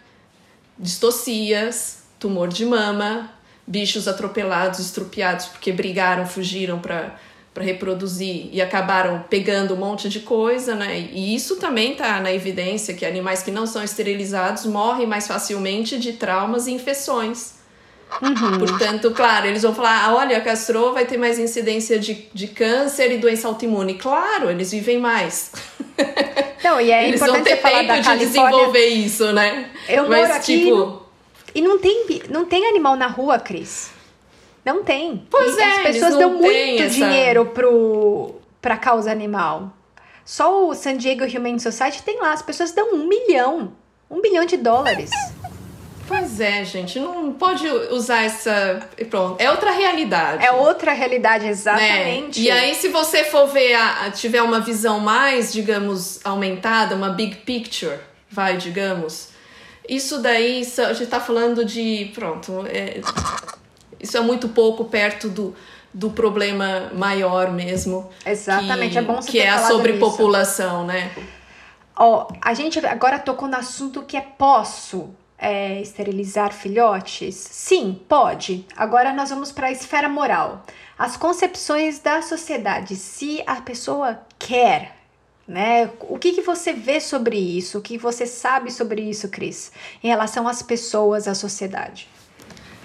distocias, tumor de mama, bichos atropelados, estrupiados porque brigaram, fugiram para para reproduzir e acabaram pegando um monte de coisa, né? E isso também tá na evidência que animais que não são esterilizados morrem mais facilmente de traumas e infecções. Uhum. Portanto, claro, eles vão falar: ah, olha, castrou vai ter mais incidência de, de câncer e doença autoimune. Claro, eles vivem mais. Não, e é eles vão ter falar tempo de desenvolver isso, né? Eu Mas, moro aqui tipo... e não tem, não tem animal na rua, Cris. Não tem. Pois e é, as pessoas dão muito essa... dinheiro pro, pra causa animal. Só o San Diego Humane Society tem lá, as pessoas dão um milhão. Um bilhão de dólares. Pois é, gente, não pode usar essa. Pronto, é outra realidade. É outra realidade, exatamente. Né? E aí, se você for ver, a, tiver uma visão mais, digamos, aumentada, uma big picture, vai, digamos, isso daí, a gente tá falando de. Pronto, é, isso é muito pouco perto do, do problema maior mesmo. Exatamente, que, é bom você Que é a sobrepopulação, né? Ó, a gente agora tocou no assunto que é posso é, esterilizar filhotes? Sim, pode. Agora nós vamos para a esfera moral. As concepções da sociedade. Se a pessoa quer, né? O que, que você vê sobre isso? O que você sabe sobre isso, Cris? Em relação às pessoas, à sociedade?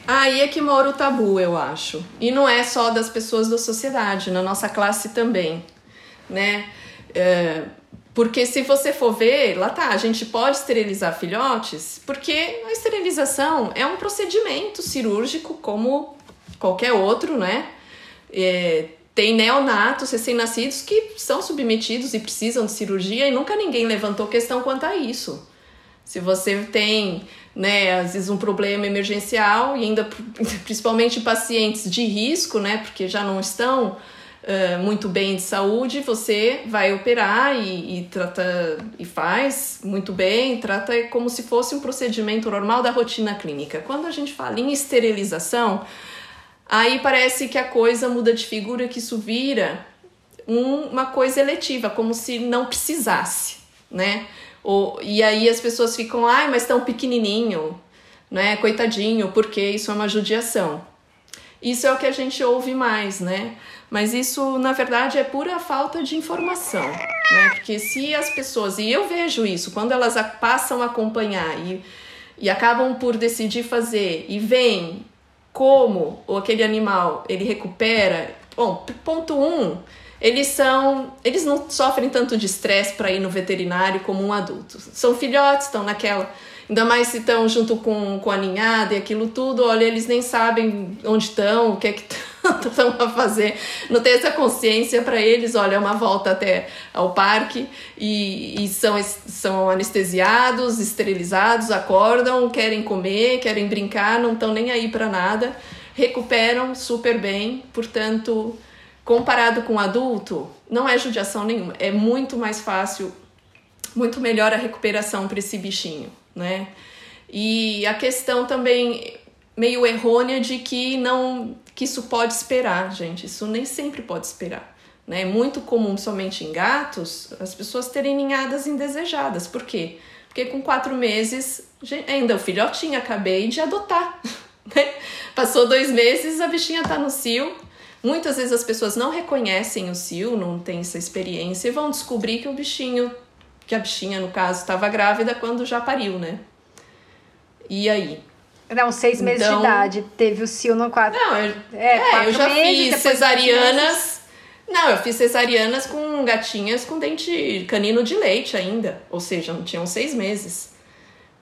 Aí é que mora o tabu, eu acho. E não é só das pessoas da sociedade, na nossa classe também, né? É, porque se você for ver, lá tá, a gente pode esterilizar filhotes, porque a esterilização é um procedimento cirúrgico como qualquer outro, né? É, tem neonatos recém-nascidos que são submetidos e precisam de cirurgia e nunca ninguém levantou questão quanto a isso. Se você tem, né, às vezes um problema emergencial e ainda principalmente pacientes de risco, né, porque já não estão muito bem de saúde, você vai operar e, e, trata e faz muito bem, trata como se fosse um procedimento normal da rotina clínica. Quando a gente fala em esterilização, aí parece que a coisa muda de figura, que isso vira um, uma coisa eletiva, como se não precisasse, né? Ou, e aí as pessoas ficam, ai, mas tão pequenininho, né? Coitadinho, porque isso é uma judiação. Isso é o que a gente ouve mais, né? Mas isso, na verdade, é pura falta de informação, né? Porque se as pessoas, e eu vejo isso, quando elas passam a acompanhar e, e acabam por decidir fazer e veem como aquele animal ele recupera. Bom, ponto um, eles são, eles não sofrem tanto de estresse para ir no veterinário como um adulto. São filhotes, estão naquela Ainda mais se estão junto com, com a ninhada e aquilo tudo, olha, eles nem sabem onde estão, o que é que estão a fazer. Não tem essa consciência para eles, olha, é uma volta até ao parque e, e são, são anestesiados, esterilizados, acordam, querem comer, querem brincar, não estão nem aí para nada, recuperam super bem, portanto, comparado com adulto, não é judiação nenhuma, é muito mais fácil, muito melhor a recuperação para esse bichinho né? E a questão também meio errônea de que não que isso pode esperar, gente. Isso nem sempre pode esperar. Né? É muito comum, somente em gatos, as pessoas terem ninhadas indesejadas. Por quê? Porque com quatro meses, ainda o filhotinho, acabei de adotar. Né? Passou dois meses, a bichinha tá no cio. Muitas vezes as pessoas não reconhecem o cio, não têm essa experiência e vão descobrir que o bichinho que a bichinha, no caso, estava grávida quando já pariu, né? E aí? Não, seis meses então, de idade. Teve o cio no quatro. Não, eu, é, é eu já meses, fiz cesarianas. Não, eu fiz cesarianas com gatinhas com dente canino de leite ainda. Ou seja, não tinham seis meses.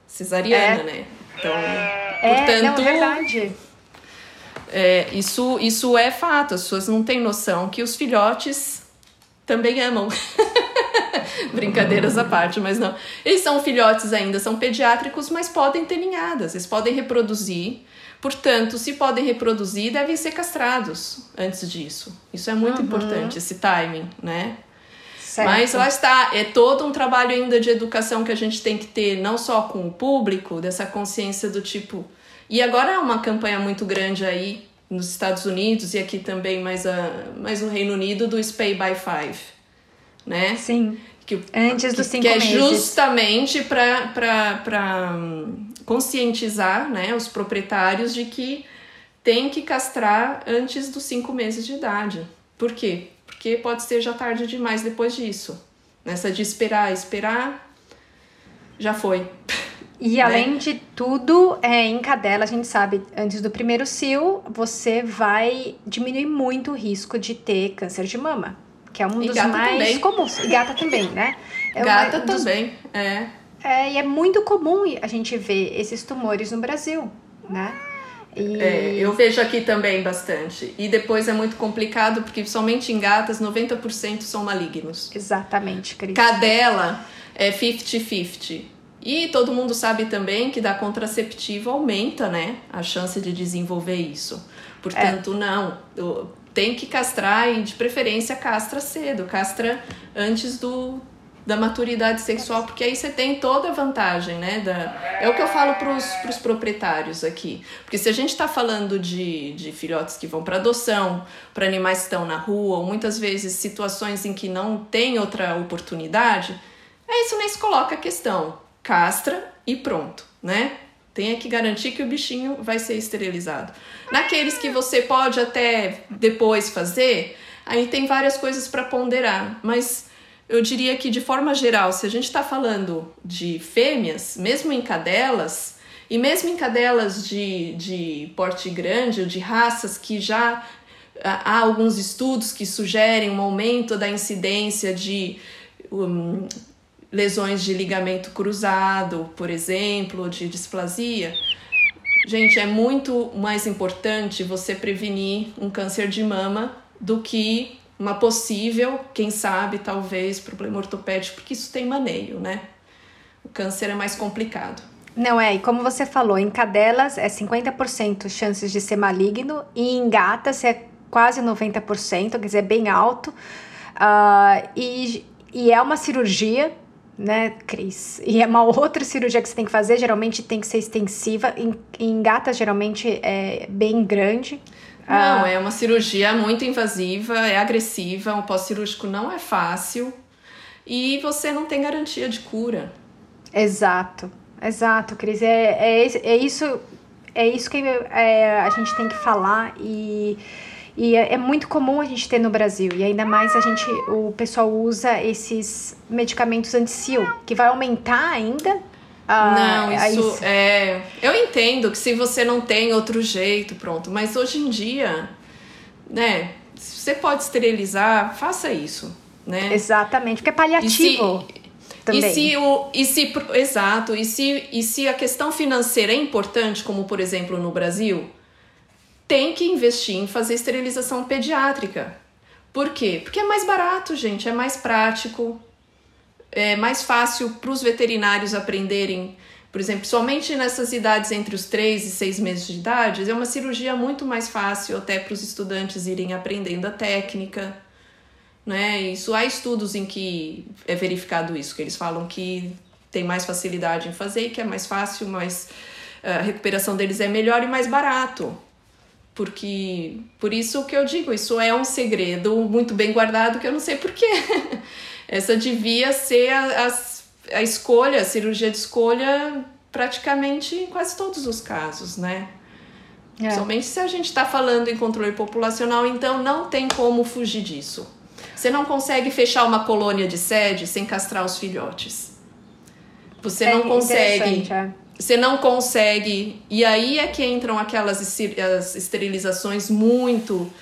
Cesariana, é. né? Então, é, portanto. Não, é verdade. É, isso, isso é fato. As pessoas não têm noção que os filhotes também amam. Brincadeiras à parte, mas não. Eles são filhotes ainda, são pediátricos, mas podem ter ninhadas, eles podem reproduzir. Portanto, se podem reproduzir, devem ser castrados antes disso. Isso é muito uhum. importante, esse timing, né? Certo. Mas lá está, é todo um trabalho ainda de educação que a gente tem que ter, não só com o público, dessa consciência do tipo. E agora é uma campanha muito grande aí nos Estados Unidos e aqui também, mais, a, mais no Reino Unido, do Spay by Five, né? Sim. Que, Antes dos cinco que meses. Que é justamente para hum, conscientizar né, os proprietários de que tem que castrar antes dos cinco meses de idade. Por quê? Porque pode ser já tarde demais depois disso. Nessa de esperar, esperar, já foi. E né? além de tudo, é, em cadela, a gente sabe, antes do primeiro cio, você vai diminuir muito o risco de ter câncer de mama que é um e dos mais também. comuns. E gata também, né? É gata uma, também, é. É, e é muito comum a gente ver esses tumores no Brasil, né? E... É, eu vejo aqui também bastante. E depois é muito complicado, porque somente em gatas 90% são malignos. Exatamente, Cris. Cadela é 50-50. E todo mundo sabe também que da contraceptivo aumenta, né? A chance de desenvolver isso. Portanto, é. não tem que castrar e de preferência castra cedo, castra antes do da maturidade sexual, porque aí você tem toda a vantagem, né? Da, é o que eu falo para os proprietários aqui. Porque se a gente está falando de, de filhotes que vão para adoção, para animais que estão na rua, ou muitas vezes situações em que não tem outra oportunidade, é isso nem se coloca a questão. Castra e pronto, né? Tenha que garantir que o bichinho vai ser esterilizado. Naqueles que você pode até depois fazer, aí tem várias coisas para ponderar, mas eu diria que de forma geral, se a gente está falando de fêmeas, mesmo em cadelas, e mesmo em cadelas de, de porte grande ou de raças que já há alguns estudos que sugerem um aumento da incidência de um, lesões de ligamento cruzado, por exemplo, de displasia. Gente, é muito mais importante você prevenir um câncer de mama do que uma possível, quem sabe, talvez, problema ortopédico, porque isso tem maneio, né? O câncer é mais complicado. Não é, e como você falou, em cadelas é 50% chances de ser maligno e em gatas é quase 90%, quer dizer, é bem alto. Uh, e, e é uma cirurgia né, Cris? E é uma outra cirurgia que você tem que fazer, geralmente tem que ser extensiva. Em, em gatas, geralmente é bem grande. Não, ah. é uma cirurgia muito invasiva, é agressiva, o pós-cirúrgico não é fácil e você não tem garantia de cura. Exato, exato, Cris. É, é, é isso, é isso que é, a gente tem que falar e e é, é, muito comum a gente ter no Brasil. E ainda mais a gente, o pessoal usa esses medicamentos anti-sil, que vai aumentar ainda. não, isso, isso é. Eu entendo que se você não tem outro jeito, pronto. Mas hoje em dia, né? Se você pode esterilizar, faça isso, né? Exatamente, porque é paliativo. E se, também. E se o, e se, exato, e se, e se a questão financeira é importante, como por exemplo no Brasil, tem que investir em fazer esterilização pediátrica. Por quê? Porque é mais barato, gente, é mais prático, é mais fácil para os veterinários aprenderem. Por exemplo, somente nessas idades entre os 3 e 6 meses de idade, é uma cirurgia muito mais fácil até para os estudantes irem aprendendo a técnica. Né? Isso há estudos em que é verificado isso, que eles falam que tem mais facilidade em fazer, que é mais fácil, mas a recuperação deles é melhor e mais barato porque por isso que eu digo, isso é um segredo muito bem guardado que eu não sei porquê. Essa devia ser a, a, a escolha, a cirurgia de escolha praticamente em quase todos os casos, né? É. Somente se a gente está falando em controle populacional, então não tem como fugir disso. Você não consegue fechar uma colônia de sede sem castrar os filhotes. Você é não consegue. É você não consegue. E aí é que entram aquelas as esterilizações muito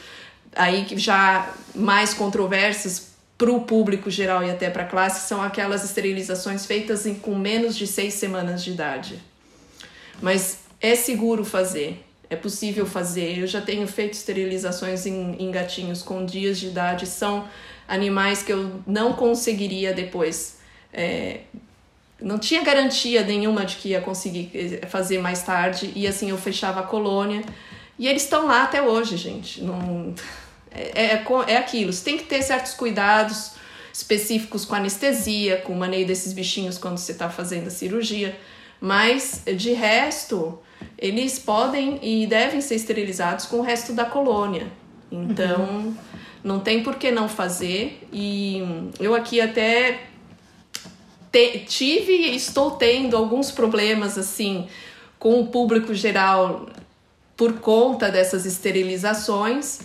aí já mais controversas para o público geral e até para a classe, são aquelas esterilizações feitas em, com menos de seis semanas de idade. Mas é seguro fazer, é possível fazer. Eu já tenho feito esterilizações em, em gatinhos com dias de idade, são animais que eu não conseguiria depois. É, não tinha garantia nenhuma de que ia conseguir eh, fazer mais tarde, e assim eu fechava a colônia. E eles estão lá até hoje, gente. Não, é, é, é aquilo, você tem que ter certos cuidados específicos com anestesia, com o maneio desses bichinhos quando você está fazendo a cirurgia. Mas de resto, eles podem e devem ser esterilizados com o resto da colônia. Então, uhum. não tem por que não fazer. E eu aqui até te, tive e estou tendo alguns problemas assim com o público geral por conta dessas esterilizações,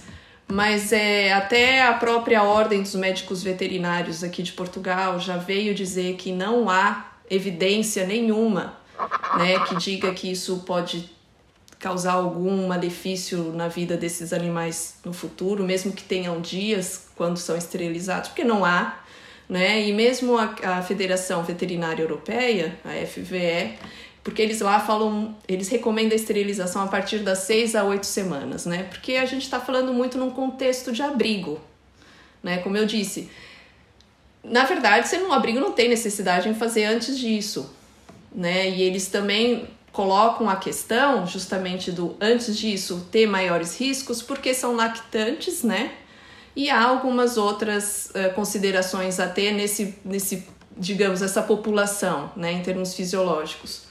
mas é até a própria Ordem dos Médicos Veterinários aqui de Portugal já veio dizer que não há evidência nenhuma né, que diga que isso pode causar algum malefício na vida desses animais no futuro, mesmo que tenham dias quando são esterilizados, porque não há, né? E mesmo a, a Federação Veterinária Europeia, a FVE, porque eles lá falam, eles recomendam a esterilização a partir das seis a oito semanas, né? Porque a gente está falando muito num contexto de abrigo, né? Como eu disse, na verdade, sendo um abrigo não tem necessidade em fazer antes disso, né? E eles também colocam a questão justamente do antes disso ter maiores riscos porque são lactantes, né? E há algumas outras uh, considerações a ter nesse, nesse, digamos, essa população, né, em termos fisiológicos.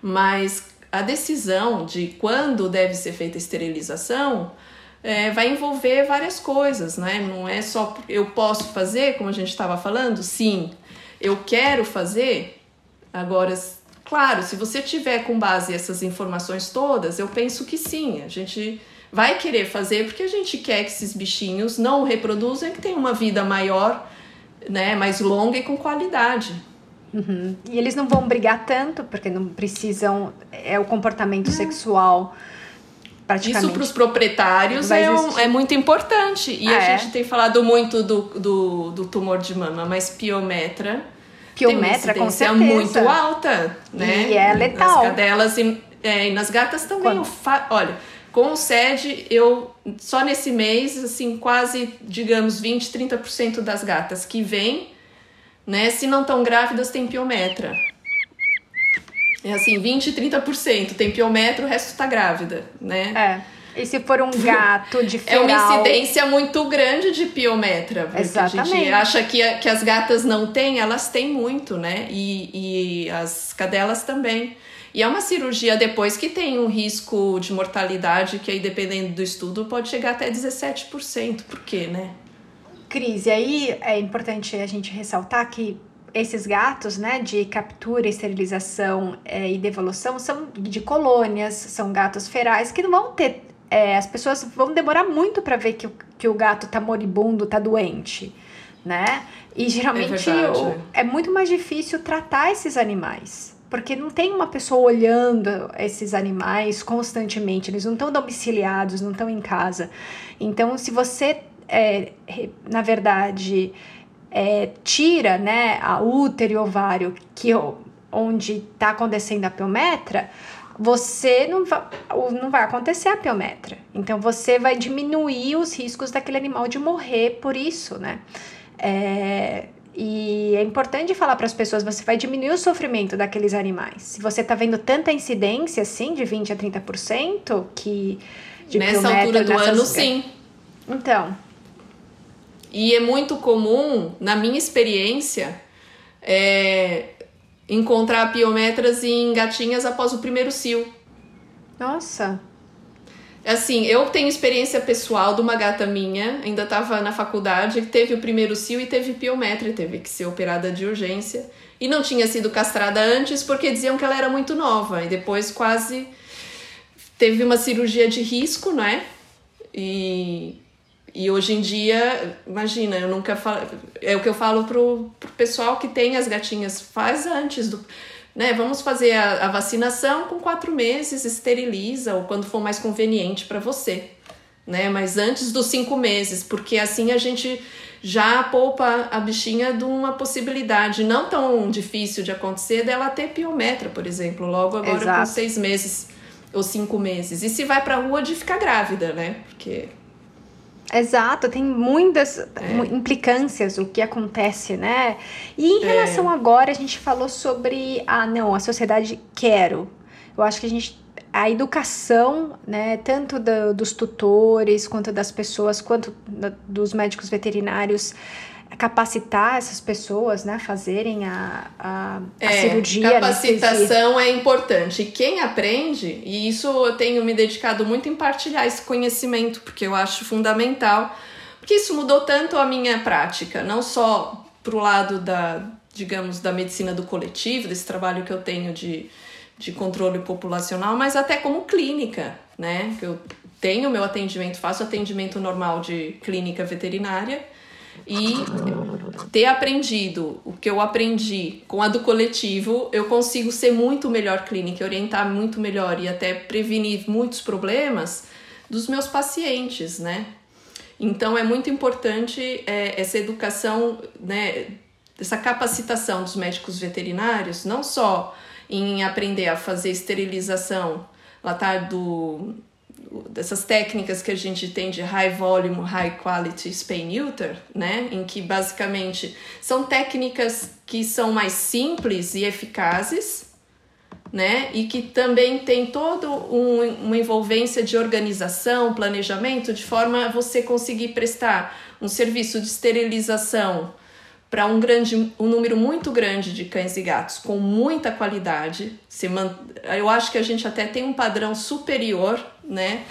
Mas a decisão de quando deve ser feita a esterilização é, vai envolver várias coisas, né? Não é só eu posso fazer, como a gente estava falando, sim, eu quero fazer. Agora, Claro, se você tiver com base essas informações todas, eu penso que sim, a gente vai querer fazer porque a gente quer que esses bichinhos não reproduzam e que tenham uma vida maior, né, mais longa e com qualidade. Uhum. E eles não vão brigar tanto porque não precisam é o comportamento sexual Isso para os proprietários é, um, é, muito importante. E ah, a é? gente tem falado muito do, do, do tumor de mama, mas piometra Piometra, tem uma com certeza. muito alta, né? E é letal. Nas cadelas e, é, e nas gatas também. Olha, com o SED, eu só nesse mês, assim, quase, digamos, 20, 30% das gatas que vêm, né, se não estão grávidas, tem piometra. É assim, 20, 30% tem piometra, o resto tá grávida, né? É. E se for um gato de feral... É uma incidência muito grande de piometra. Porque Exatamente. a gente acha que, que as gatas não têm, elas têm muito, né? E, e as cadelas também. E é uma cirurgia depois que tem um risco de mortalidade que aí, dependendo do estudo, pode chegar até 17%. Por quê, né? Cris, e aí é importante a gente ressaltar que esses gatos, né, de captura, esterilização é, e devolução são de colônias, são gatos ferais que não vão ter é, as pessoas vão demorar muito para ver que o, que o gato tá moribundo, tá doente, né? E geralmente é, o, é muito mais difícil tratar esses animais porque não tem uma pessoa olhando esses animais constantemente, eles não estão domiciliados, não estão em casa. Então, se você, é, na verdade, é, tira né, a útero e ovário, que, onde está acontecendo a piometra, você não vai, não vai acontecer a piometra. Então você vai diminuir os riscos daquele animal de morrer por isso, né? É, e é importante falar para as pessoas, você vai diminuir o sofrimento daqueles animais. Se você está vendo tanta incidência assim, de 20 a 30%, que de nessa altura do nessas... ano, sim. Então. E é muito comum, na minha experiência, é, encontrar piometras em gatinhas após o primeiro cio. Nossa. Assim, eu tenho experiência pessoal de uma gata minha, ainda estava na faculdade, teve o primeiro cio e teve piometra, teve que ser operada de urgência. E não tinha sido castrada antes porque diziam que ela era muito nova. E depois quase teve uma cirurgia de risco, né? E e hoje em dia, imagina, eu nunca falo. É o que eu falo pro, pro pessoal que tem as gatinhas, faz antes do. Né? Vamos fazer a, a vacinação com quatro meses, esteriliza ou quando for mais conveniente para você, né? Mas antes dos cinco meses, porque assim a gente já poupa a bichinha de uma possibilidade não tão difícil de acontecer dela ter piometra, por exemplo, logo agora Exato. com seis meses ou cinco meses. E se vai pra rua de ficar grávida, né? Porque Exato, tem muitas é. implicâncias o que acontece, né? E em é. relação agora, a gente falou sobre ah, não, a sociedade quero. Eu acho que a gente a educação, né, tanto do, dos tutores, quanto das pessoas, quanto da, dos médicos veterinários, capacitar essas pessoas, né, fazerem a, a, a é, cirurgia. Capacitação é importante. E quem aprende, e isso eu tenho me dedicado muito em partilhar esse conhecimento, porque eu acho fundamental, porque isso mudou tanto a minha prática, não só pro lado da, digamos, da medicina do coletivo, desse trabalho que eu tenho de, de controle populacional, mas até como clínica, né? Que eu tenho meu atendimento, faço atendimento normal de clínica veterinária e ter aprendido o que eu aprendi com a do coletivo, eu consigo ser muito melhor clínica, orientar muito melhor e até prevenir muitos problemas dos meus pacientes, né? Então é muito importante é, essa educação, né, essa capacitação dos médicos veterinários, não só em aprender a fazer esterilização lá tá do dessas técnicas que a gente tem de high volume, high quality spay neuter, né, em que basicamente são técnicas que são mais simples e eficazes, né, e que também tem toda um, uma envolvência de organização, planejamento, de forma a você conseguir prestar um serviço de esterilização para um grande um número muito grande de cães e gatos com muita qualidade. Se man... Eu acho que a gente até tem um padrão superior né,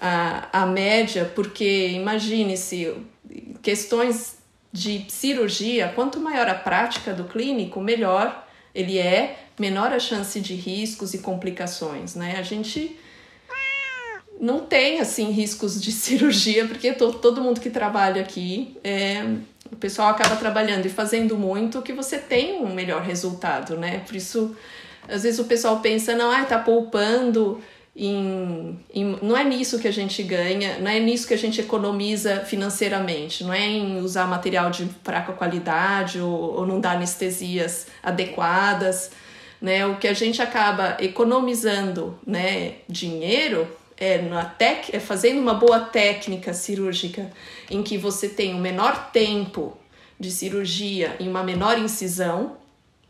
à, à média, porque imagine-se questões de cirurgia, quanto maior a prática do clínico, melhor ele é, menor a chance de riscos e complicações, né? A gente não tem assim riscos de cirurgia, porque todo mundo que trabalha aqui é, o pessoal acaba trabalhando e fazendo muito que você tem um melhor resultado, né? Por isso, às vezes o pessoal pensa, não, ah, tá poupando em, em, não é nisso que a gente ganha, não é nisso que a gente economiza financeiramente, não é em usar material de fraca qualidade ou, ou não dar anestesias adequadas, né? O que a gente acaba economizando, né, dinheiro é, na tec, é fazendo uma boa técnica cirúrgica em que você tem o um menor tempo de cirurgia e uma menor incisão,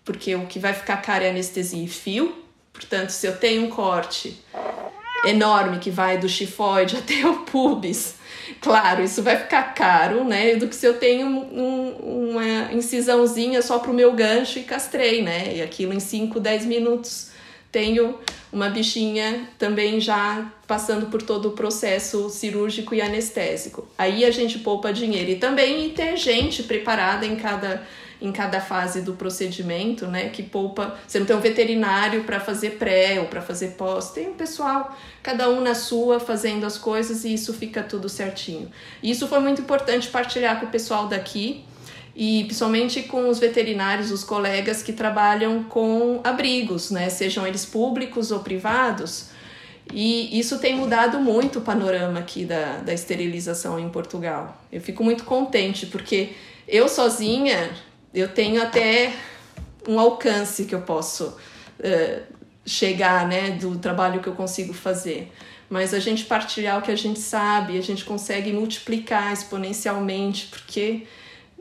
porque o que vai ficar caro é anestesia e fio. Portanto, se eu tenho um corte enorme que vai do chifoide até o pubis, claro, isso vai ficar caro, né? Do que se eu tenho um, uma incisãozinha só para o meu gancho e castrei, né? E aquilo em 5, 10 minutos tenho uma bichinha também já passando por todo o processo cirúrgico e anestésico. Aí a gente poupa dinheiro e também ter gente preparada em cada em cada fase do procedimento, né, que poupa, você não tem um veterinário para fazer pré ou para fazer pós, tem um pessoal, cada um na sua fazendo as coisas e isso fica tudo certinho. E isso foi muito importante partilhar com o pessoal daqui, e principalmente com os veterinários, os colegas que trabalham com abrigos, né, sejam eles públicos ou privados. E isso tem mudado muito o panorama aqui da, da esterilização em Portugal. Eu fico muito contente porque eu sozinha eu tenho até um alcance que eu posso uh, chegar, né, do trabalho que eu consigo fazer. Mas a gente partilhar o que a gente sabe, a gente consegue multiplicar exponencialmente, porque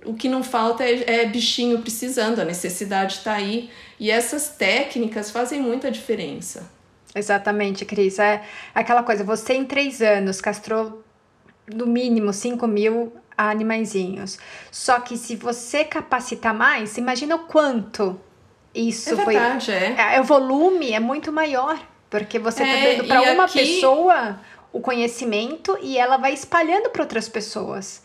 o que não falta é, é bichinho precisando, a necessidade está aí. E essas técnicas fazem muita diferença. Exatamente, Cris. É aquela coisa, você em três anos castrou no mínimo 5 mil animaizinhos. Só que se você capacitar mais, imagina o quanto isso é verdade, foi. É. é. O volume é muito maior. Porque você está é, dando para uma aqui... pessoa o conhecimento e ela vai espalhando para outras pessoas.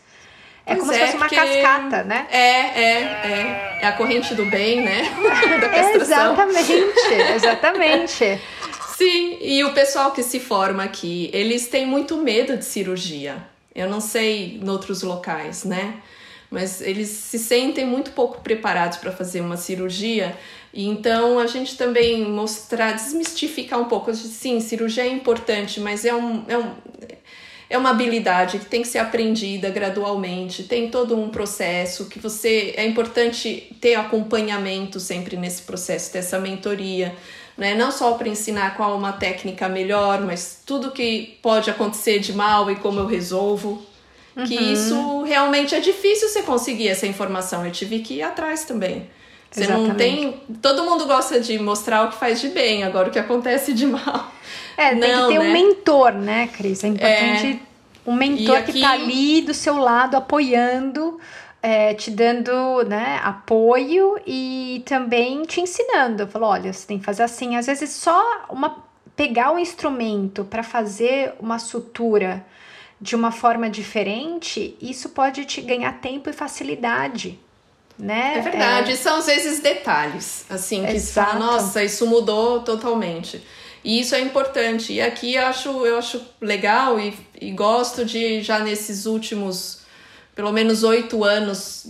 É pois como é, se fosse uma cascata, né? É, é, é. É a corrente do bem, né? da exatamente, exatamente. Sim, e o pessoal que se forma aqui, eles têm muito medo de cirurgia. Eu não sei em outros locais, né? Mas eles se sentem muito pouco preparados para fazer uma cirurgia E então a gente também mostrar, desmistificar um pouco. Sim, cirurgia é importante, mas é um, é um é uma habilidade que tem que ser aprendida gradualmente, tem todo um processo que você é importante ter acompanhamento sempre nesse processo, ter essa mentoria, né? Não só para ensinar qual uma técnica melhor, mas tudo que pode acontecer de mal e como eu resolvo. Uhum. Que isso realmente é difícil você conseguir essa informação. Eu tive que ir atrás também. Você Exatamente. não tem. Todo mundo gosta de mostrar o que faz de bem, agora o que acontece de mal. É, tem não, que ter né? um mentor, né, Cris? É importante é... um mentor aqui... que tá ali do seu lado, apoiando, é, te dando né, apoio e também te ensinando. Falou, olha, você tem que fazer assim. Às vezes só uma pegar o instrumento para fazer uma sutura de uma forma diferente, isso pode te ganhar tempo e facilidade né? É verdade, é... são às vezes detalhes, assim, que Exato. fala, nossa, isso mudou totalmente. E isso é importante. E aqui eu acho, eu acho legal e, e gosto de, já nesses últimos, pelo menos oito anos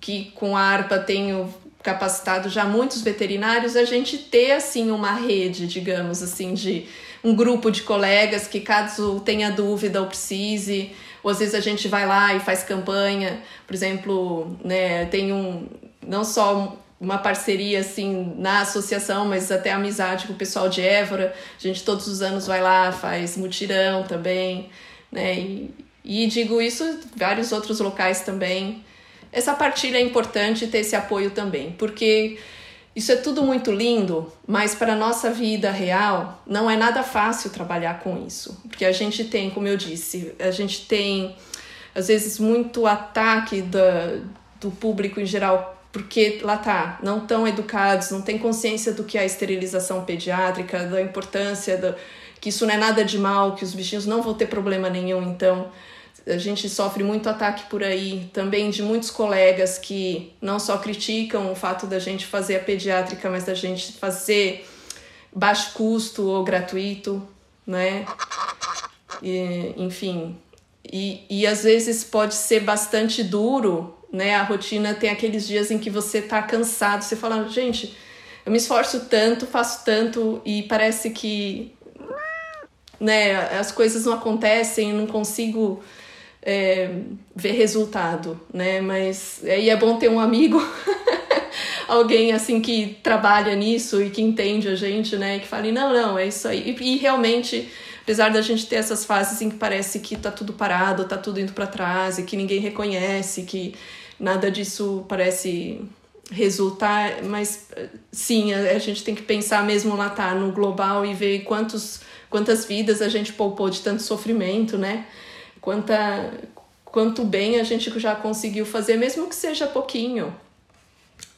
que com a ARPA tenho capacitado já muitos veterinários, a gente ter, assim, uma rede, digamos assim, de um grupo de colegas que caso tenha dúvida ou precise ou às vezes a gente vai lá e faz campanha, por exemplo, né, tem um não só uma parceria assim na associação, mas até amizade com o pessoal de Évora. A gente todos os anos vai lá, faz mutirão também, né? E, e digo isso vários outros locais também. Essa partilha é importante ter esse apoio também, porque isso é tudo muito lindo, mas para a nossa vida real não é nada fácil trabalhar com isso. Porque a gente tem, como eu disse, a gente tem às vezes muito ataque da, do público em geral, porque lá tá, não estão educados, não tem consciência do que é a esterilização pediátrica, da importância, do, que isso não é nada de mal, que os bichinhos não vão ter problema nenhum, então a gente sofre muito ataque por aí, também de muitos colegas que não só criticam o fato da gente fazer a pediátrica, mas da gente fazer baixo custo ou gratuito, né? E, enfim, e, e às vezes pode ser bastante duro, né? A rotina tem aqueles dias em que você tá cansado, você fala, gente, eu me esforço tanto, faço tanto e parece que né, as coisas não acontecem, não consigo é, ver resultado, né? Mas aí é bom ter um amigo, alguém assim que trabalha nisso e que entende a gente, né? Que fale, não, não, é isso aí. E, e realmente, apesar da gente ter essas fases em que parece que tá tudo parado, tá tudo indo para trás e que ninguém reconhece, que nada disso parece resultar, mas sim, a, a gente tem que pensar mesmo lá tá no global e ver quantos quantas vidas a gente poupou de tanto sofrimento, né? Quanta, quanto bem a gente já conseguiu fazer, mesmo que seja pouquinho.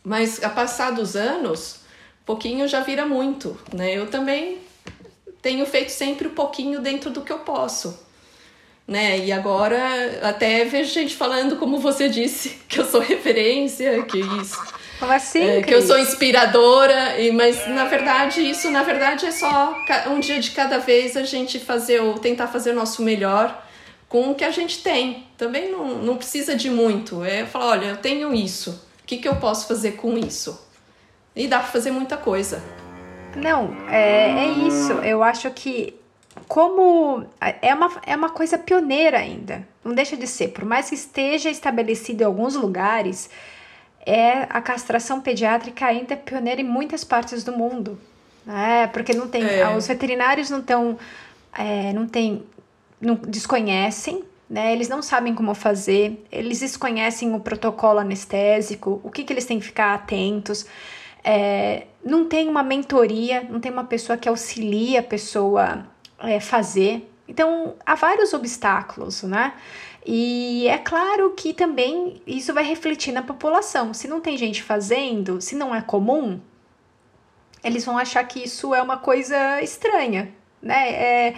Mas a passar dos anos, pouquinho já vira muito, né? Eu também tenho feito sempre um pouquinho dentro do que eu posso. Né? E agora até vejo gente falando, como você disse, que eu sou referência, que isso. Como assim? É, que eu sou inspiradora, e, mas na verdade isso na verdade é só um dia de cada vez a gente fazer ou tentar fazer o nosso melhor com o que a gente tem. Também não, não precisa de muito. É falar, olha, eu tenho isso. O que, que eu posso fazer com isso? E dá para fazer muita coisa. Não, é, é isso. Eu acho que como é uma, é uma coisa pioneira ainda, não deixa de ser, por mais que esteja estabelecido em alguns lugares, é a castração pediátrica ainda é pioneira em muitas partes do mundo, né? Porque não tem, é. os veterinários não estão, é, não tem não, desconhecem, né? Eles não sabem como fazer, eles desconhecem o protocolo anestésico, o que, que eles têm que ficar atentos. É, não tem uma mentoria, não tem uma pessoa que auxilia a pessoa é, fazer. Então, há vários obstáculos, né? E é claro que também isso vai refletir na população. Se não tem gente fazendo, se não é comum, eles vão achar que isso é uma coisa estranha, né? É,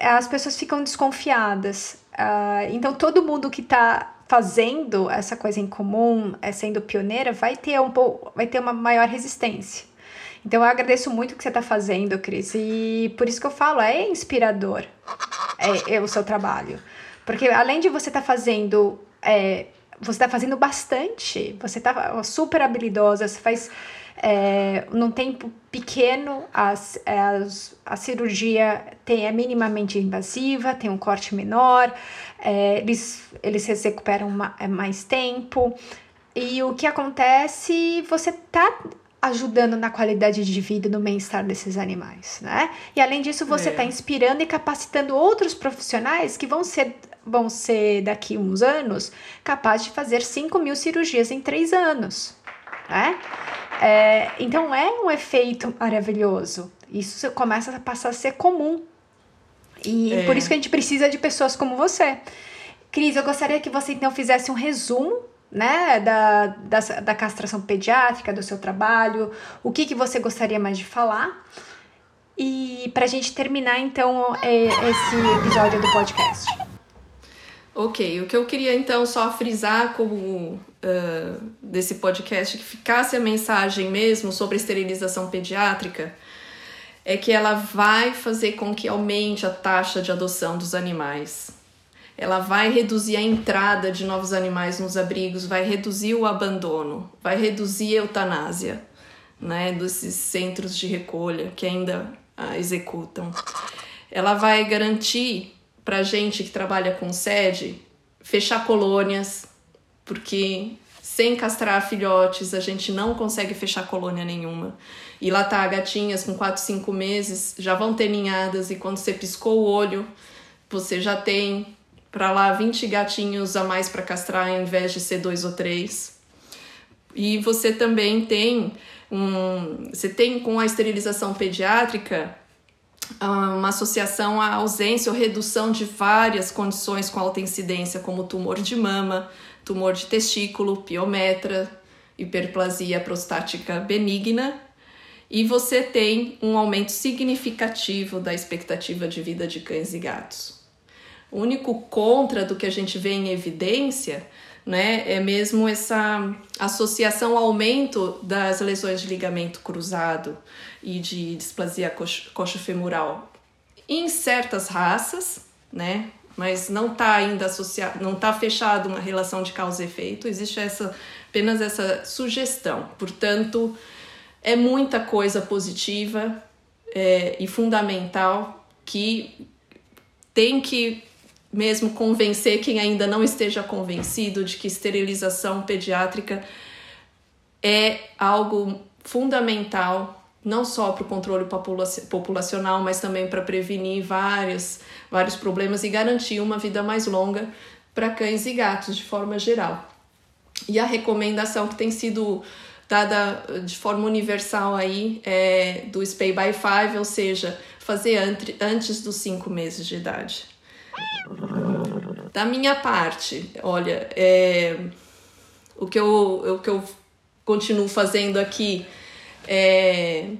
as pessoas ficam desconfiadas. Uh, então, todo mundo que está fazendo essa coisa em comum, é, sendo pioneira, vai ter, um pouco, vai ter uma maior resistência. Então, eu agradeço muito o que você está fazendo, Cris. E por isso que eu falo, é inspirador é, é o seu trabalho. Porque além de você estar tá fazendo. É, você está fazendo bastante, você está super habilidosa, você faz é, num tempo pequeno, as, as, a cirurgia tem, é minimamente invasiva, tem um corte menor, é, eles, eles se recuperam ma, é, mais tempo. E o que acontece, você tá ajudando na qualidade de vida e no bem-estar desses animais, né? E além disso, você está é. inspirando e capacitando outros profissionais que vão ser, vão ser daqui uns anos capazes de fazer 5 mil cirurgias em 3 anos, né? É, então é um efeito maravilhoso. Isso começa a passar a ser comum. E é. por isso que a gente precisa de pessoas como você. Cris, eu gostaria que você então fizesse um resumo né, da, da, da castração pediátrica, do seu trabalho, o que, que você gostaria mais de falar. E para a gente terminar, então, é, esse episódio do podcast. Ok, o que eu queria então só frisar como uh, desse podcast que ficasse a mensagem mesmo sobre esterilização pediátrica é que ela vai fazer com que aumente a taxa de adoção dos animais ela vai reduzir a entrada de novos animais nos abrigos, vai reduzir o abandono, vai reduzir a eutanásia, né, desses centros de recolha que ainda a executam. Ela vai garantir para gente que trabalha com sede fechar colônias, porque sem castrar filhotes a gente não consegue fechar colônia nenhuma. E lá tá, gatinhas com 4, 5 meses já vão ter ninhadas e quando você piscou o olho, você já tem para lá 20 gatinhos a mais para castrar ao invés de ser dois ou três. E você também tem um, você tem com a esterilização pediátrica ah, uma associação à ausência ou redução de várias condições com alta incidência, como tumor de mama, tumor de testículo, piometra, hiperplasia prostática benigna, e você tem um aumento significativo da expectativa de vida de cães e gatos. O único contra do que a gente vê em evidência né, é mesmo essa associação ao aumento das lesões de ligamento cruzado e de displasia coxofemoral em certas raças, né, mas não está ainda associado, não está fechado uma relação de causa e efeito, existe essa, apenas essa sugestão. Portanto, é muita coisa positiva é, e fundamental que tem que mesmo convencer quem ainda não esteja convencido de que esterilização pediátrica é algo fundamental não só para o controle populacional, mas também para prevenir vários, vários problemas e garantir uma vida mais longa para cães e gatos de forma geral. E a recomendação que tem sido dada de forma universal aí é do Spay by Five, ou seja, fazer antes dos cinco meses de idade. Da minha parte, olha, é, o, que eu, o que eu continuo fazendo aqui é.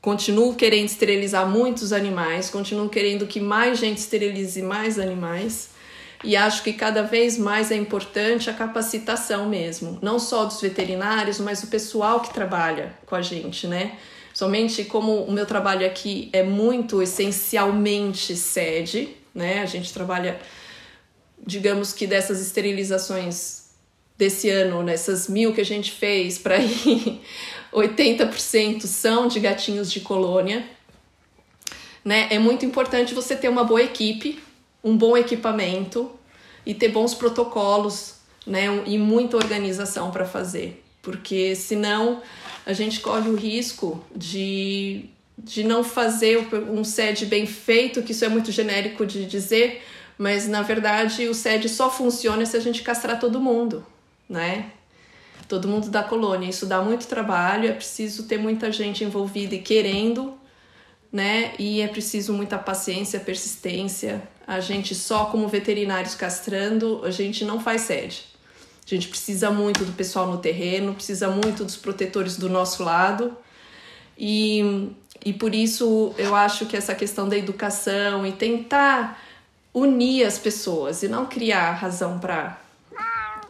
Continuo querendo esterilizar muitos animais, continuo querendo que mais gente esterilize mais animais. E acho que cada vez mais é importante a capacitação mesmo, não só dos veterinários, mas do pessoal que trabalha com a gente, né? Somente como o meu trabalho aqui é muito essencialmente sede, né? A gente trabalha, digamos que dessas esterilizações desse ano, nessas mil que a gente fez, para ir 80% são de gatinhos de colônia. Né? É muito importante você ter uma boa equipe, um bom equipamento e ter bons protocolos né? e muita organização para fazer, porque senão a gente corre o risco de de não fazer um SED bem feito, que isso é muito genérico de dizer, mas na verdade o SED só funciona se a gente castrar todo mundo, né? Todo mundo da colônia. Isso dá muito trabalho, é preciso ter muita gente envolvida e querendo, né? E é preciso muita paciência, persistência. A gente só como veterinários castrando, a gente não faz SED. A gente precisa muito do pessoal no terreno, precisa muito dos protetores do nosso lado. E e por isso eu acho que essa questão da educação e tentar unir as pessoas e não criar razão para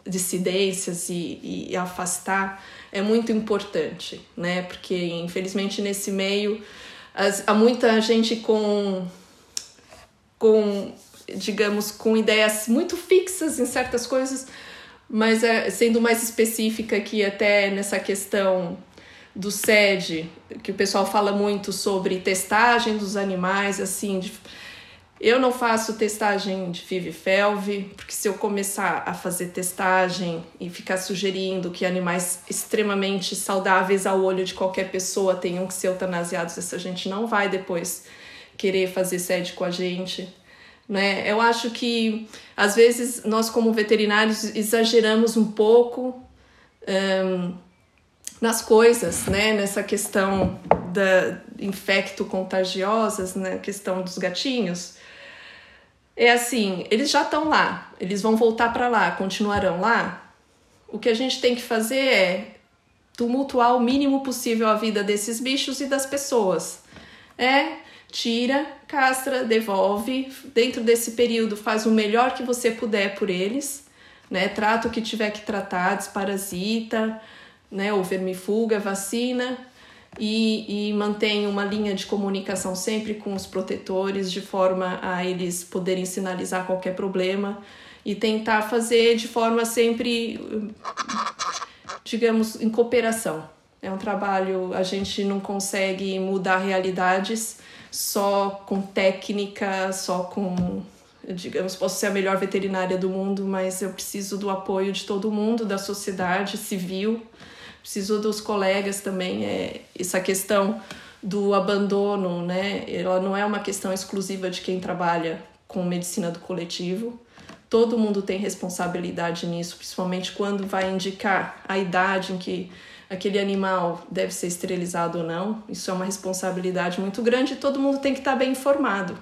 dissidências e, e, afastar é muito importante, né? Porque infelizmente nesse meio as, há muita gente com com digamos com ideias muito fixas em certas coisas, mas é, sendo mais específica aqui até nessa questão do SED, que o pessoal fala muito sobre testagem dos animais, assim, de, eu não faço testagem de FIV-FeLV, porque se eu começar a fazer testagem e ficar sugerindo que animais extremamente saudáveis ao olho de qualquer pessoa tenham que ser eutanasiados, essa gente não vai depois querer fazer sede com a gente. Né? Eu acho que às vezes nós, como veterinários, exageramos um pouco um, nas coisas, né? nessa questão da infecto-contagiosas, na né? questão dos gatinhos é assim, eles já estão lá, eles vão voltar para lá, continuarão lá. O que a gente tem que fazer é tumultuar o mínimo possível a vida desses bichos e das pessoas. É tira, castra, devolve, dentro desse período faz o melhor que você puder por eles, né? Trata o que tiver que tratar, desparasita, né, ou vermifuga, vacina, e, e mantém uma linha de comunicação sempre com os protetores, de forma a eles poderem sinalizar qualquer problema e tentar fazer de forma sempre, digamos, em cooperação. É um trabalho, a gente não consegue mudar realidades só com técnica, só com, digamos, posso ser a melhor veterinária do mundo, mas eu preciso do apoio de todo mundo, da sociedade civil preciso dos colegas também. É, essa questão do abandono, né? Ela não é uma questão exclusiva de quem trabalha com medicina do coletivo. Todo mundo tem responsabilidade nisso, principalmente quando vai indicar a idade em que aquele animal deve ser esterilizado ou não. Isso é uma responsabilidade muito grande e todo mundo tem que estar bem informado.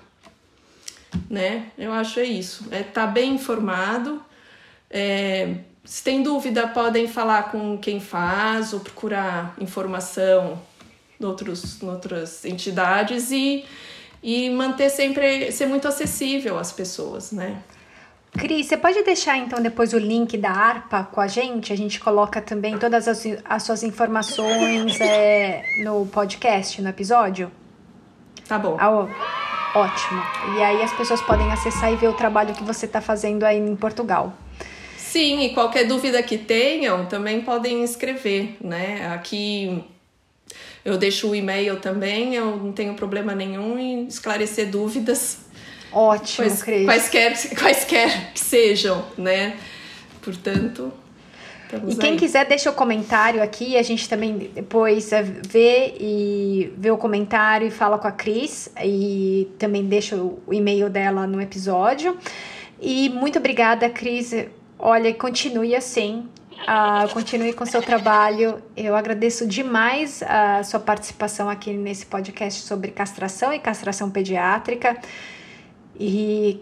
Né? Eu acho é isso. É estar bem informado, é, se tem dúvida, podem falar com quem faz ou procurar informação em, outros, outras entidades e, e manter sempre, ser muito acessível às pessoas, né? Cris, você pode deixar então depois o link da ARPA com a gente? A gente coloca também todas as, as suas informações é, no podcast, no episódio? Tá bom. Ah, ótimo. E aí as pessoas podem acessar e ver o trabalho que você está fazendo aí em Portugal. Sim, e qualquer dúvida que tenham, também podem escrever, né? Aqui eu deixo o e-mail também, eu não tenho problema nenhum em esclarecer dúvidas. Ótimo, quais, Cris. Quaisquer, quaisquer que sejam, né? Portanto, e quem aí. quiser, deixa o comentário aqui. A gente também depois é, vê e vê o comentário e fala com a Cris. E também deixa o e-mail dela no episódio. E muito obrigada, Cris, Olha, continue assim. Uh, continue com seu trabalho. Eu agradeço demais a sua participação aqui nesse podcast sobre castração e castração pediátrica. E,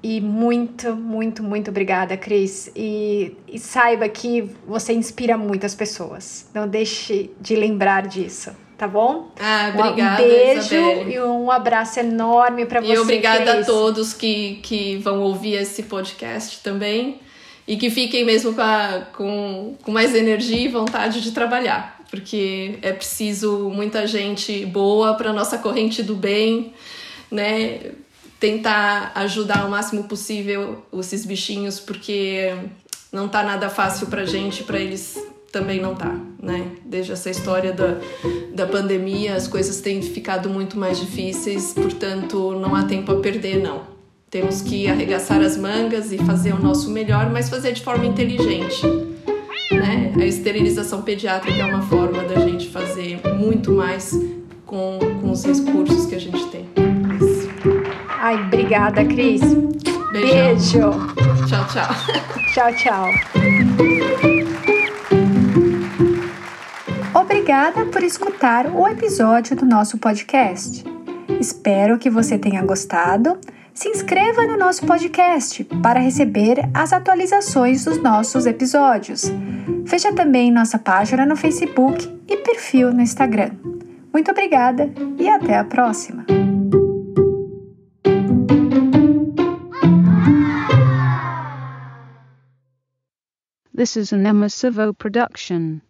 e muito, muito, muito obrigada, Cris. E, e saiba que você inspira muitas pessoas. Não deixe de lembrar disso tá bom? Ah, obrigada. Um beijo Isabelle. e um abraço enorme para você. E obrigada Cris. a todos que, que vão ouvir esse podcast também e que fiquem mesmo com, a, com, com mais energia e vontade de trabalhar, porque é preciso muita gente boa para nossa corrente do bem, né? Tentar ajudar o máximo possível esses bichinhos, porque não tá nada fácil para gente, para eles também não tá, né? Desde essa história da, da pandemia, as coisas têm ficado muito mais difíceis, portanto, não há tempo a perder, não. Temos que arregaçar as mangas e fazer o nosso melhor, mas fazer de forma inteligente. Né? A esterilização pediátrica é uma forma da gente fazer muito mais com, com os recursos que a gente tem. Isso. Ai, obrigada, Cris. Beijão. Beijo. Tchau, tchau. Tchau, tchau. Obrigada por escutar o episódio do nosso podcast. Espero que você tenha gostado se inscreva no nosso podcast para receber as atualizações dos nossos episódios. Veja também nossa página no Facebook e perfil no Instagram. Muito obrigada e até a próxima! This is an Emma production.